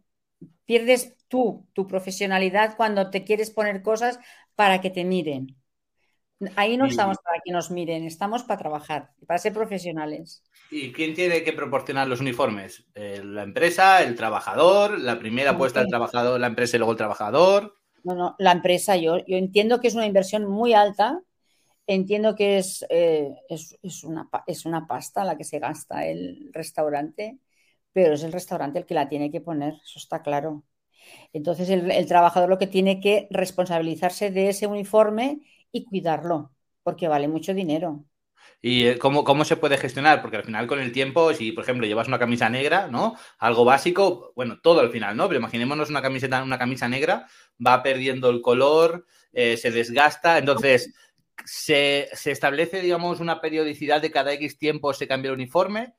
pierdes tú tu profesionalidad cuando te quieres poner cosas para que te miren. Ahí no estamos para que nos miren, estamos para trabajar, para ser profesionales. ¿Y quién tiene que proporcionar los uniformes? Eh, ¿La empresa, el trabajador? ¿La primera apuesta del trabajador, la empresa y luego el trabajador? No, no, la empresa. Yo, yo entiendo que es una inversión muy alta, entiendo que es, eh, es, una, es una pasta la que se gasta el restaurante, pero es el restaurante el que la tiene que poner, eso está claro. Entonces el trabajador lo que tiene que responsabilizarse de ese uniforme y cuidarlo, porque vale mucho dinero. ¿Y eh, cómo, cómo, se puede gestionar? Porque al final con el tiempo, si por ejemplo llevas una camisa negra, ¿no? Algo básico, bueno, todo al final, ¿no? Pero imaginémonos una camiseta, una camisa negra, va perdiendo el color, eh, se desgasta, entonces se, se, establece, digamos, una periodicidad de cada X tiempo se cambia el uniforme.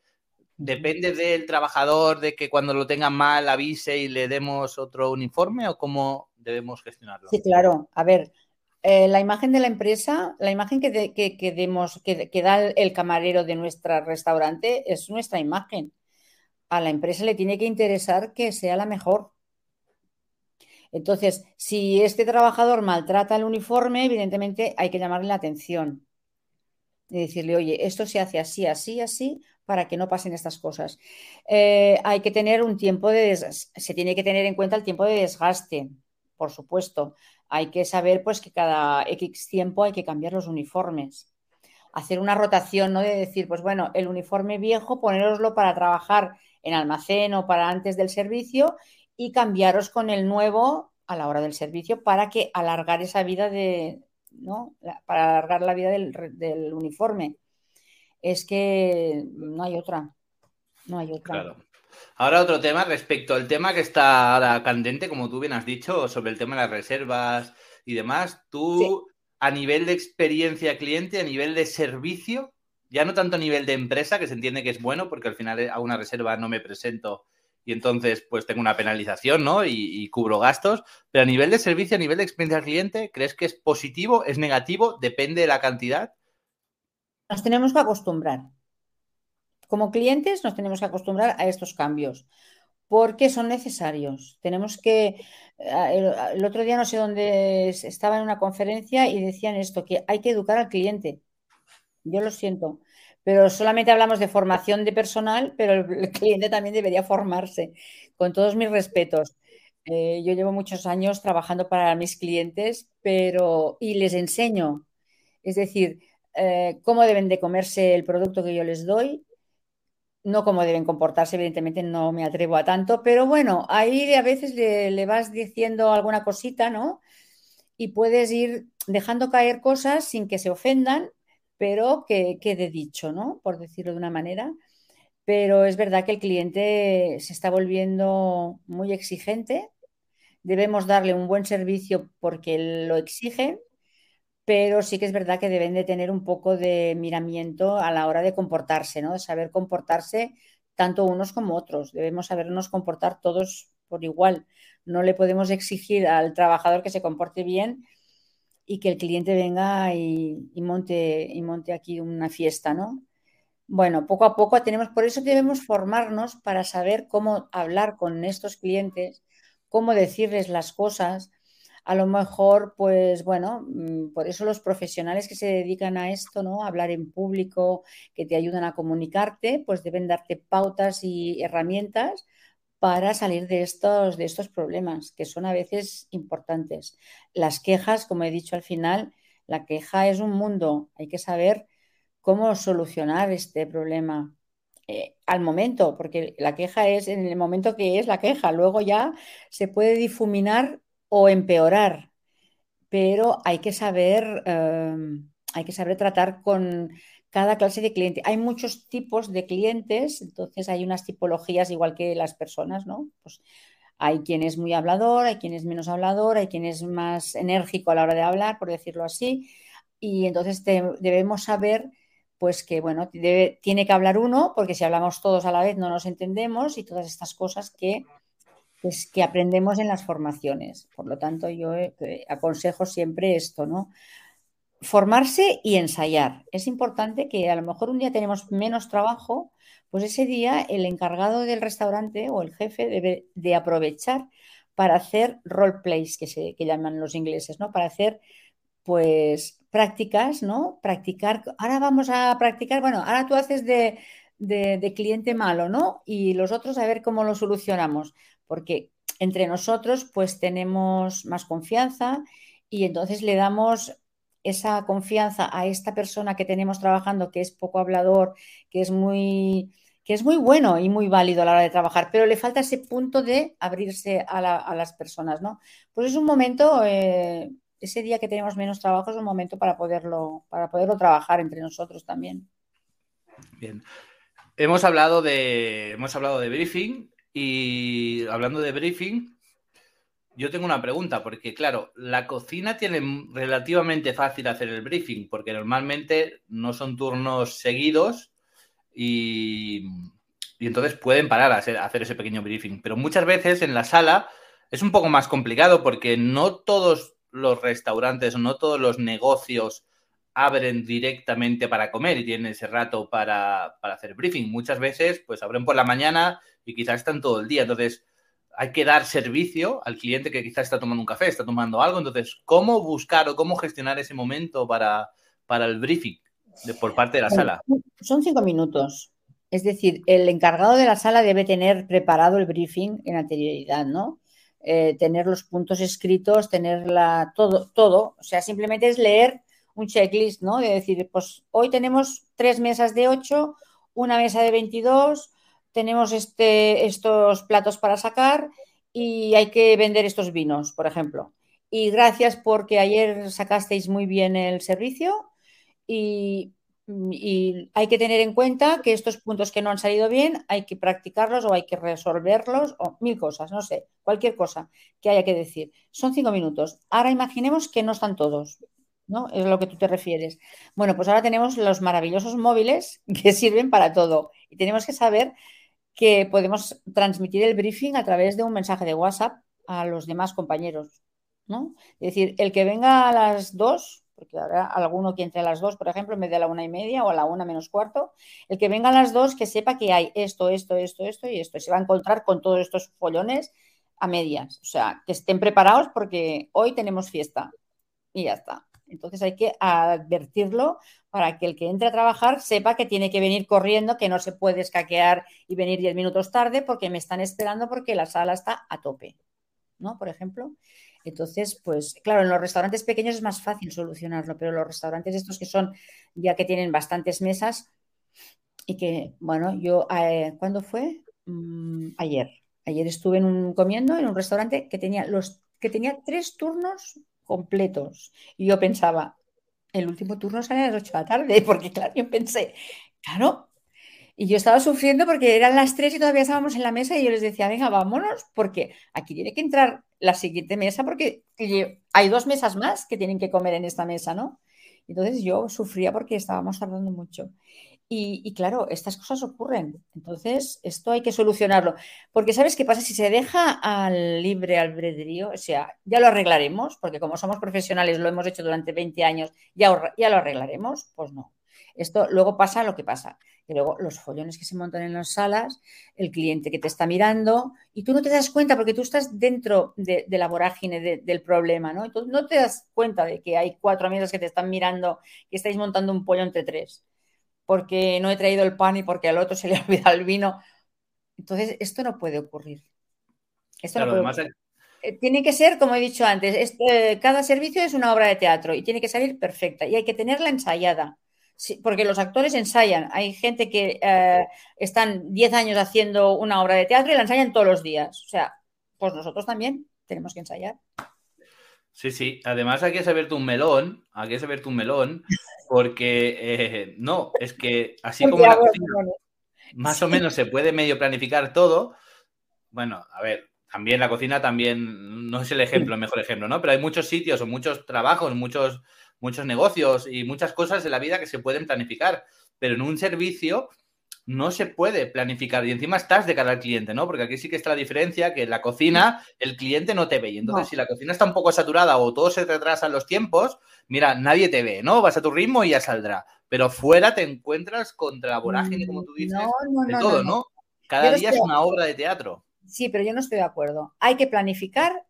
¿Depende del trabajador de que cuando lo tenga mal avise y le demos otro uniforme o cómo debemos gestionarlo? Sí, claro. A ver, eh, la imagen de la empresa, la imagen que, que, demos, que, da el camarero de nuestro restaurante es nuestra imagen. A la empresa le tiene que interesar que sea la mejor. Entonces, si este trabajador maltrata el uniforme, evidentemente hay que llamarle la atención y decirle, oye, esto se hace así, así, así, para que no pasen estas cosas. Eh, hay que tener un tiempo de se tiene que tener en cuenta el tiempo de desgaste, por supuesto hay que saber pues que cada X tiempo hay que cambiar los uniformes. Hacer una rotación, ¿no? De decir, pues bueno, el uniforme viejo, poneroslo para trabajar en almacén o para antes del servicio y cambiaros con el nuevo a la hora del servicio para que alargar esa vida de, ¿no? Para alargar la vida del, del uniforme. Es que no hay otra. No hay otra. Claro. Ahora otro tema respecto al tema que está ahora candente, como tú bien has dicho, sobre el tema de las reservas y demás. Tú, a nivel de experiencia cliente, a nivel de servicio, ya no tanto a nivel de empresa, que se entiende que es bueno, porque al final a una reserva no me presento y entonces pues tengo una penalización, ¿no? Y, y, cubro gastos. Pero a nivel de servicio, a nivel de experiencia cliente, ¿crees que es positivo, es negativo? ¿Depende de la cantidad? Nos tenemos que acostumbrar como clientes nos tenemos que acostumbrar a estos cambios porque son necesarios. Tenemos que, eh, el, otro día no sé dónde estaba en una conferencia y decían esto, que hay que educar al cliente. Yo lo siento, pero solamente hablamos de formación de personal, pero el, cliente también debería formarse, con todos mis respetos. Eh, yo llevo muchos años trabajando para mis clientes, pero y les enseño, es decir, eh, cómo deben de comerse el producto que yo les doy, no cómo deben comportarse, evidentemente no me atrevo a tanto, pero bueno, ahí a veces le, vas diciendo alguna cosita, ¿no? Y puedes ir dejando caer cosas sin que se ofendan, pero que quede dicho, ¿no? Por decirlo de una manera. Pero es verdad que el cliente se está volviendo muy exigente. Debemos darle un buen servicio porque lo exige, pero sí que es verdad que deben de tener un poco de miramiento a la hora de comportarse, ¿no? De saber comportarse tanto unos como otros. Debemos sabernos comportar todos por igual. No le podemos exigir al trabajador que se comporte bien y que el cliente venga y, monte, y monte aquí una fiesta, ¿no? Bueno, poco a poco tenemos, por eso debemos formarnos para saber cómo hablar con estos clientes, cómo decirles las cosas, a lo mejor, pues bueno, mm, por eso los profesionales que se dedican a esto, ¿no? A hablar en público, que te ayudan a comunicarte, pues deben darte pautas y herramientas para salir de estos, de estos problemas, que son a veces importantes. Las quejas, como he dicho al final, la queja es un mundo, hay que saber cómo solucionar este problema. Eh, al momento, porque la queja es en el momento que es la queja, luego ya se puede difuminar o empeorar, pero hay que saber, em, hay que saber tratar con cada clase de cliente. Hay muchos tipos de clientes, entonces hay unas tipologías igual que las personas, ¿no? Pues hay quien es muy hablador, hay quien es menos hablador, hay quien es más enérgico a la hora de hablar, por decirlo así, y entonces debemos saber pues que, bueno, tiene que hablar uno, porque si hablamos todos a la vez no nos entendemos y todas estas cosas que pues, que aprendemos en las formaciones. Por lo tanto, yo eh, aconsejo siempre esto, ¿no? Formarse y ensayar. Es importante que a lo mejor un día tenemos menos trabajo, pues ese día el encargado del restaurante o el jefe debe de aprovechar para hacer role plays, que, se, que llaman los ingleses, ¿no? Para hacer, pues, prácticas, ¿no? Practicar, ahora vamos a practicar, bueno, ahora tú haces de, de, cliente malo, ¿no? Y los otros a ver cómo lo solucionamos, porque entre nosotros pues tenemos más confianza y entonces le damos esa confianza a esta persona que tenemos trabajando, que es poco hablador, que es muy, que es muy bueno y muy válido a la hora de trabajar, pero le falta ese punto de abrirse a, las personas, ¿no? Pues es un momento, eh, ese día que tenemos menos trabajo es un momento para poderlo, para poderlo trabajar entre nosotros también. Bien. Hemos hablado de. Hemos hablado de briefing. Y hablando de briefing, yo tengo una pregunta, porque claro, la cocina tiene relativamente fácil hacer el briefing, porque normalmente no son turnos seguidos y, entonces pueden parar a hacer ese pequeño briefing. Pero muchas veces en la sala es un poco más complicado porque no todos los restaurantes, no todos los negocios abren directamente para comer y tienen ese rato para, hacer briefing. Muchas veces, pues abren por la mañana y quizás están todo el día. Entonces, hay que dar servicio al cliente que quizás está tomando un café, está tomando algo. Entonces, ¿cómo buscar o cómo gestionar ese momento para, para el briefing de, por parte de la sala? Son cinco minutos. Es decir, el encargado de la sala debe tener preparado el briefing en anterioridad, ¿no? Eh, tener los puntos escritos, tener todo, todo. O sea, simplemente es leer un checklist, ¿no? De decir, pues hoy tenemos tres mesas de ocho, una mesa de 22, tenemos este, estos platos para sacar y hay que vender estos vinos, por ejemplo. Y gracias porque ayer sacasteis muy bien el servicio y, y, hay que tener en cuenta que estos puntos que no han salido bien hay que practicarlos o hay que resolverlos o mil cosas, no sé, cualquier cosa que haya que decir. Son cinco minutos. Ahora imaginemos que no están todos. ¿No? Es lo que tú te refieres. Bueno, pues ahora tenemos los maravillosos móviles que sirven para todo y tenemos que saber que podemos transmitir el briefing a través de un mensaje de WhatsApp a los demás compañeros, ¿no? Es decir, el que venga a las dos, porque habrá alguno que entre a las dos, por ejemplo, en vez de a la una y media o a la una menos cuarto, el que venga a las dos que sepa que hay esto, esto, esto, esto y esto. Se va a encontrar con todos estos follones a medias. O sea, que estén preparados porque hoy tenemos fiesta y ya está. Entonces hay que advertirlo para que el que entre a trabajar sepa que tiene que venir corriendo, que no se puede escaquear y venir 10 minutos tarde porque me están esperando porque la sala está a tope, ¿no? Por ejemplo. Entonces, pues claro, en los restaurantes pequeños es más fácil solucionarlo, pero los restaurantes estos que son ya que tienen bastantes mesas y que, bueno, yo, eh, ¿cuándo fue? Mm, ayer. Ayer estuve en un, comiendo en un restaurante que tenía los que tenía tres turnos completos. Y yo pensaba, el último turno sale a las 8 de la tarde, porque claro, yo pensé, claro. Y yo estaba sufriendo porque eran las 3 y todavía estábamos en la mesa y yo les decía, venga, vámonos, porque aquí tiene que entrar la siguiente mesa porque hay dos mesas más que tienen que comer en esta mesa, ¿no? Entonces yo sufría porque estábamos tardando mucho. Y, claro, estas cosas ocurren. Entonces, esto hay que solucionarlo. Porque ¿sabes qué pasa? Si se deja al libre albedrío, o sea, ya lo arreglaremos, porque como somos profesionales, lo hemos hecho durante 20 años, ya, ya lo arreglaremos, pues no. Esto luego pasa lo que pasa. Y luego los follones que se montan en las salas, el cliente que te está mirando, y tú no te das cuenta porque tú estás dentro de, la vorágine del problema, ¿no? Entonces no te das cuenta de que hay cuatro amigos que te están mirando, que estáis montando un pollo entre tres porque no he traído el pan y porque al otro se le ha olvidado el vino. Entonces, esto no puede ocurrir. Esto no puede eh, Tiene que ser, como he dicho antes, eh, cada servicio es una obra de teatro y tiene que salir perfecta y hay que tenerla ensayada. porque los actores ensayan. Hay gente que eh, están 10 años haciendo una obra de teatro y la ensayan todos los días. O sea, pues nosotros también tenemos que ensayar. Sí, sí. Además hay que saber tu melón, hay que saber tu melón, porque eh, no, es que así como la cocina, más o menos se puede medio planificar todo. Bueno, a ver, también la cocina también no es el ejemplo, el mejor ejemplo, ¿no? Pero hay muchos sitios o muchos trabajos, muchos, muchos negocios y muchas cosas en la vida que se pueden planificar. Pero en un servicio no se puede planificar y encima estás de cara al cliente, ¿no? Porque aquí sí que está la diferencia que en la cocina el cliente no te ve y entonces si la cocina está un poco saturada o todo se retrasa en los tiempos, mira, nadie te ve, ¿no? Vas a tu ritmo y ya saldrá. Pero fuera te encuentras contra la vorágine, como tú dices, de todo, ¿no? Cada día es una obra de teatro. Sí, pero yo no estoy de acuerdo. Hay que planificar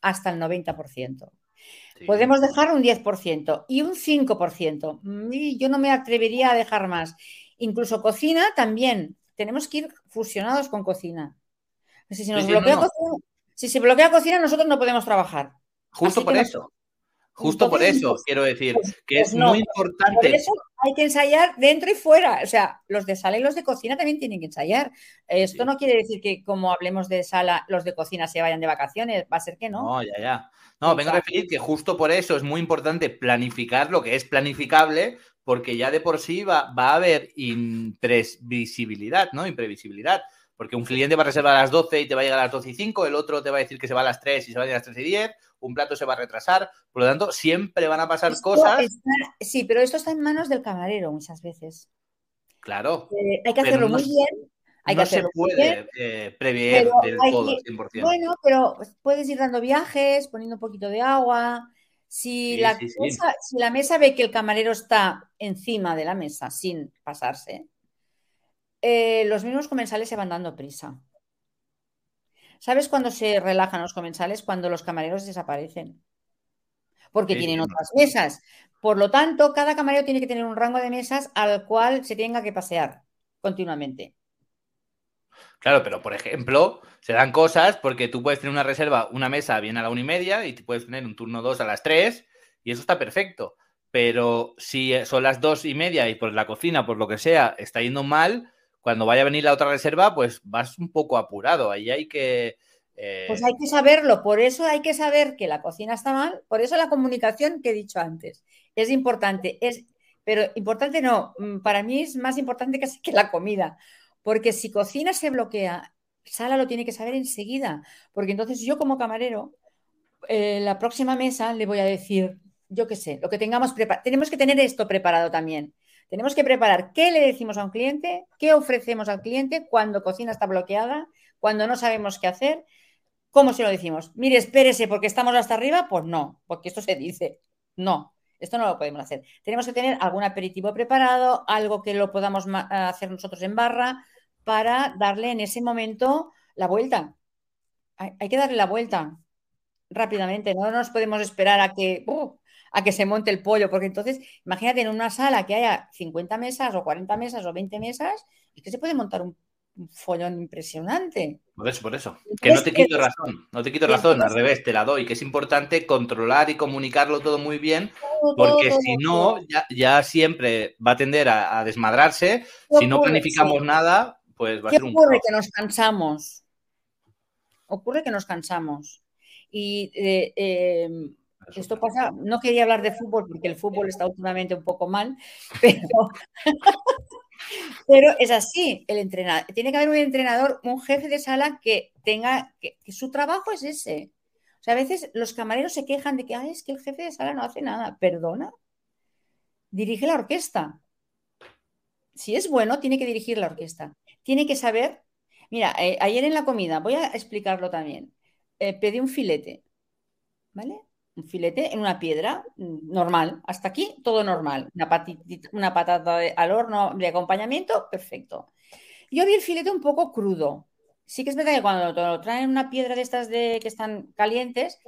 hasta el 90%. Podemos dejar un 10% y un 5%. Y yo no me atrevería a dejar más. Incluso cocina también. Tenemos que ir fusionados con cocina. Si, se bloquea Cocina, si se bloquea cocina, nosotros no podemos trabajar. Justo por eso. Justo por eso quiero decir pues, que es pues muy importante. Por eso hay que ensayar dentro y fuera. O sea, los de sala y los de cocina también tienen que ensayar. Esto no quiere decir que como hablemos de sala, los de cocina se vayan de vacaciones. Va a ser que no. No, ya, ya. No, vengo a referir que justo por eso es muy importante planificar lo que es planificable, porque ya de por sí va, va a haber imprevisibilidad, ¿no? Imprevisibilidad. Porque un cliente va a reservar a las 12 y te va a llegar a las 12 y 5, el otro te va a decir que se va a las 3 y se va a ir a las 3 y 10, un plato se va a retrasar, por lo tanto, siempre van a pasar cosas. sí, pero esto está en manos del camarero muchas veces. Claro. Eh, hay que hacerlo muy bien. Hay no que se puede eh, prever del todo, 100%. Bueno, pero puedes ir dando viajes, poniendo un poquito de agua. Si, la Mesa, si la mesa ve que el camarero está encima de la mesa sin pasarse, eh, los mismos comensales se van dando prisa. ¿Sabes cuándo se relajan los comensales? Cuando los camareros desaparecen. Porque tienen otras mesas. Por lo tanto, cada camarero tiene que tener un rango de mesas al cual se tenga que pasear continuamente. Claro, pero por ejemplo, se dan cosas porque tú puedes tener una reserva, una mesa bien a la una y media y puedes tener un turno dos a las tres y eso está perfecto. Pero si son las dos y media y por la cocina, por lo que sea, está yendo mal, cuando vaya a venir la otra reserva, pues vas un poco apurado. Ahí hay que. Eh, pues hay que saberlo, por eso hay que saber que la cocina está mal, por eso la comunicación que he dicho antes es importante, es, pero importante no, mm, para mí es más importante que, que la comida, porque si cocina se bloquea, sala lo tiene que saber enseguida, porque entonces yo como camarero, eh, la próxima mesa le voy a decir, yo qué sé, lo que tengamos preparado, tenemos que tener esto preparado también. Tenemos que preparar qué le decimos a un cliente, qué ofrecemos al cliente cuando cocina está bloqueada, cuando no sabemos qué hacer, cómo se lo decimos. Mire, espérese porque estamos hasta arriba, pues no, porque esto se dice. No, esto no lo podemos hacer. Tenemos que tener algún aperitivo preparado, algo que lo podamos hacer nosotros en barra para darle en ese momento la vuelta. Hay, que darle la vuelta rápidamente, no nos podemos esperar a que ¡uh! a que se monte el pollo, porque entonces, imagínate en una sala que haya 50 mesas o 40 mesas o 20 mesas, y que se puede montar un, follón impresionante. Por eso, por eso. Que no te quito razón, no te quito razón, al revés, te la doy, que es importante controlar y comunicarlo todo muy bien, porque si no, ya, siempre va a tender a, desmadrarse. Si no planificamos nada, pues va a ser un. Ocurre que nos cansamos. Ocurre que nos cansamos. Y eh, em, esto pasa, no quería hablar de fútbol porque el fútbol está últimamente un poco mal, pero, pero es así, el entrenador. Tiene que haber un entrenador, un jefe de sala que tenga, que, su trabajo es ese. O sea, a veces los camareros se quejan de que, es que el jefe de sala no hace nada. Perdona. Dirige la orquesta. Si es bueno, tiene que dirigir la orquesta. Tiene que saber. Mira, eh, ayer en la comida, voy a explicarlo también. Eh, pedí un filete, ¿vale? un filete en una piedra mm, normal. Hasta aquí todo normal. Una, una patata al horno de acompañamiento, perfecto. Yo vi el filete un poco crudo. Sí que es verdad que cuando lo traen una piedra de estas de, que están calientes,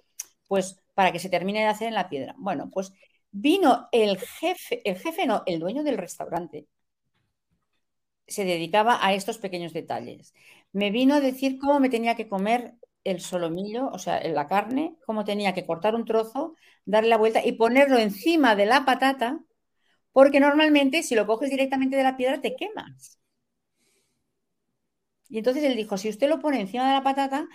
pues para que se termine de hacer en la piedra. Bueno, pues vino el jefe, el jefe no, el dueño del restaurante. Se dedicaba a estos pequeños detalles. Me vino a decir cómo me tenía que comer el solomillo, o sea, la carne, como tenía que cortar un trozo, darle la vuelta y ponerlo encima de la patata, porque normalmente si lo coges directamente de la piedra te quemas. Y entonces él dijo, si usted lo pone encima de la patata,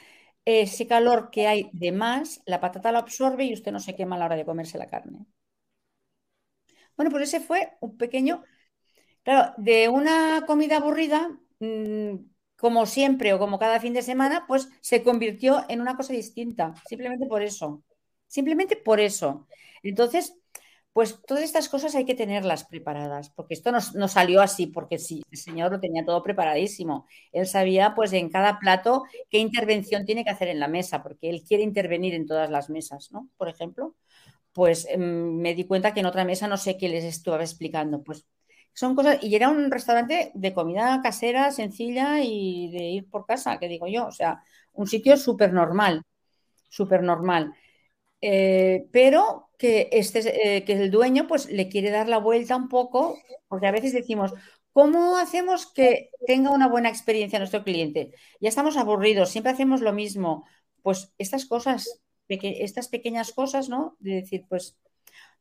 ese calor que hay de más, la patata lo absorbe y usted no se quema a la hora de comerse la carne. Bueno, pues ese fue un pequeño, claro, de una comida aburrida, mm, como siempre o como cada fin de semana, pues se convirtió en una cosa distinta, simplemente por eso. Simplemente por eso. Entonces, Pues todas estas cosas hay que tenerlas preparadas, porque esto no, salió así, porque sí, el señor lo tenía todo preparadísimo. Él sabía, pues, en cada plato qué intervención tiene que hacer en la mesa, porque él quiere intervenir en todas las mesas, ¿no? Por ejemplo, pues em, me di cuenta que en otra mesa no sé qué les estuve explicando. Pues son cosas, y era un restaurante de comida casera, sencilla y de ir por casa, que digo yo, o sea, un sitio súper normal, súper normal. Eh, pero que, este, eh, que el dueño pues le quiere dar la vuelta un poco, porque a veces decimos, ¿cómo hacemos que tenga una buena experiencia nuestro cliente? Ya estamos aburridos, siempre hacemos lo mismo. Pues estas cosas, estas pequeñas cosas, ¿no? De decir, pues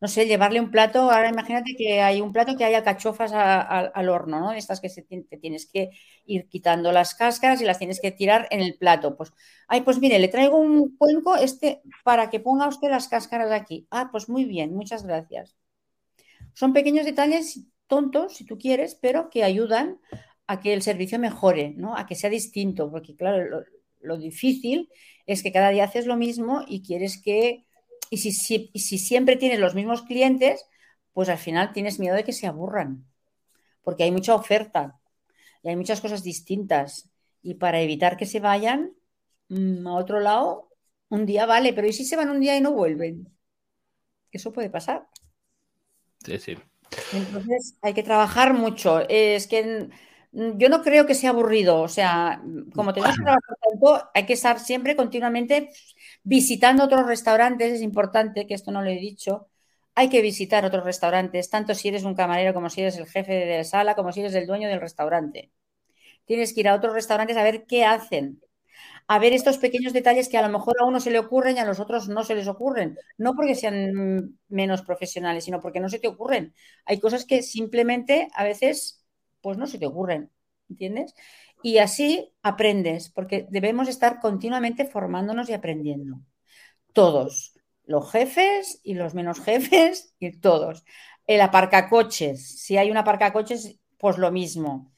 no sé, llevarle un plato, ahora imagínate que hay un plato que haya cachofas al horno, ¿no? Estas que se, te tienes que ir quitando las cáscaras y las tienes que tirar en el plato. Pues, ay, pues mire, le traigo un cuenco este para que ponga usted las cáscaras aquí. Ah, pues muy bien, muchas gracias. Son pequeños detalles tontos, si tú quieres, pero que ayudan a que el servicio mejore, ¿no? A que sea distinto, porque claro, lo difícil es que cada día haces lo mismo y quieres que y si, si, siempre tienes los mismos clientes, pues al final tienes miedo de que se aburran, porque hay mucha oferta y hay muchas cosas distintas. Y para evitar que se vayan mm, a otro lado, un día vale, pero ¿y si se van un día y no vuelven? Eso puede pasar. Sí, sí. Entonces hay que trabajar mucho. Es que yo no creo que sea aburrido. O sea, como tenemos que trabajar tanto, hay que estar siempre continuamente visitando otros restaurantes. Es importante, que esto no lo he dicho. Hay que visitar otros restaurantes, tanto si eres un camarero como si eres el jefe de la sala, como si eres el dueño del restaurante. Tienes que ir a otros restaurantes a ver qué hacen, a ver estos pequeños detalles que a lo mejor a uno se le ocurren y a los otros no se les ocurren. No porque sean menos profesionales, sino porque no se te ocurren. Hay cosas que simplemente a veces pues no se te ocurren, ¿entiendes? Y así aprendes, porque debemos estar continuamente formándonos y aprendiendo. Todos, los jefes y los menos jefes y todos. El aparcacoches, si hay un aparcacoches, pues lo mismo.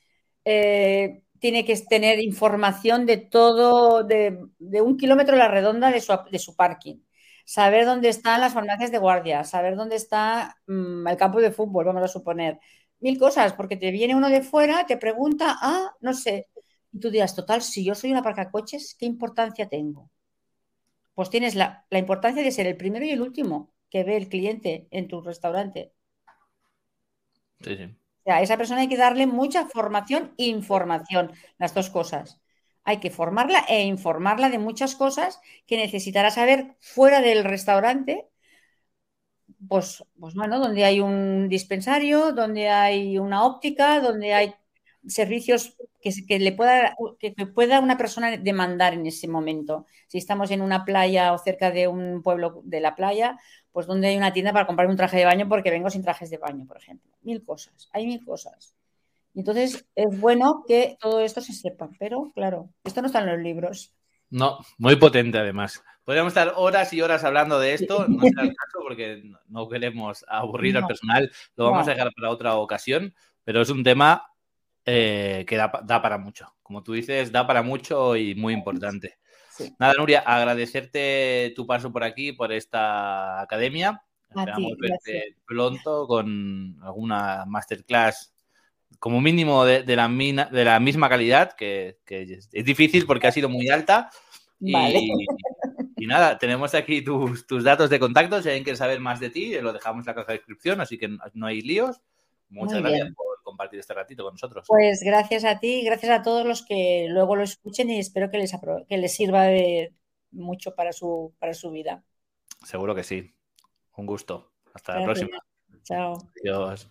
Eh, tiene que tener información de todo, de, un kilómetro a la redonda de su, de su, parking. Saber dónde están las farmacias de guardia, saber dónde está mm, el campo de fútbol, vamos a suponer, mil cosas, porque te viene uno de fuera, te pregunta, ah, no sé, y tú dirás, total, si yo soy una parca coches, ¿qué importancia tengo? Pues tienes la, importancia de ser el primero y el último que ve el cliente en tu restaurante. Sí, sí. O sea, a esa persona hay que darle mucha formación e información, las dos cosas. Hay que formarla e informarla de muchas cosas que necesitará saber fuera del restaurante pues, pues bueno, donde hay un dispensario, donde hay una óptica, donde hay servicios que, le pueda, que, pueda una persona demandar en ese momento. Si estamos en una playa o cerca de un pueblo de la playa, pues donde hay una tienda para comprar un traje de baño porque vengo sin trajes de baño, por ejemplo. Mil cosas, hay mil cosas. Entonces es bueno que todo esto se sepa, pero claro, esto no está en los libros. No, muy potente además. Podríamos estar horas y horas hablando de esto, no será el caso porque no queremos aburrir al personal, lo vamos a dejar para otra ocasión, pero es un tema eh, que da, para mucho. Como tú dices, da para mucho y muy importante. Nada, Nuria, agradecerte tu paso por aquí, por esta academia. Esperamos verte pronto con alguna masterclass como mínimo de, la, de la misma calidad, que, es difícil porque ha sido muy alta. Vale. Y nada, tenemos aquí tus, datos de contacto. Si alguien quiere saber más de ti, lo dejamos en la caja de descripción, así que no hay líos. Muchas gracias por compartir este ratito con nosotros. Pues gracias a ti, gracias a todos los que luego lo escuchen y espero que les, que les sirva de mucho para su, para su vida. Seguro que sí. Un gusto. Hasta la próxima. Chao. Adiós.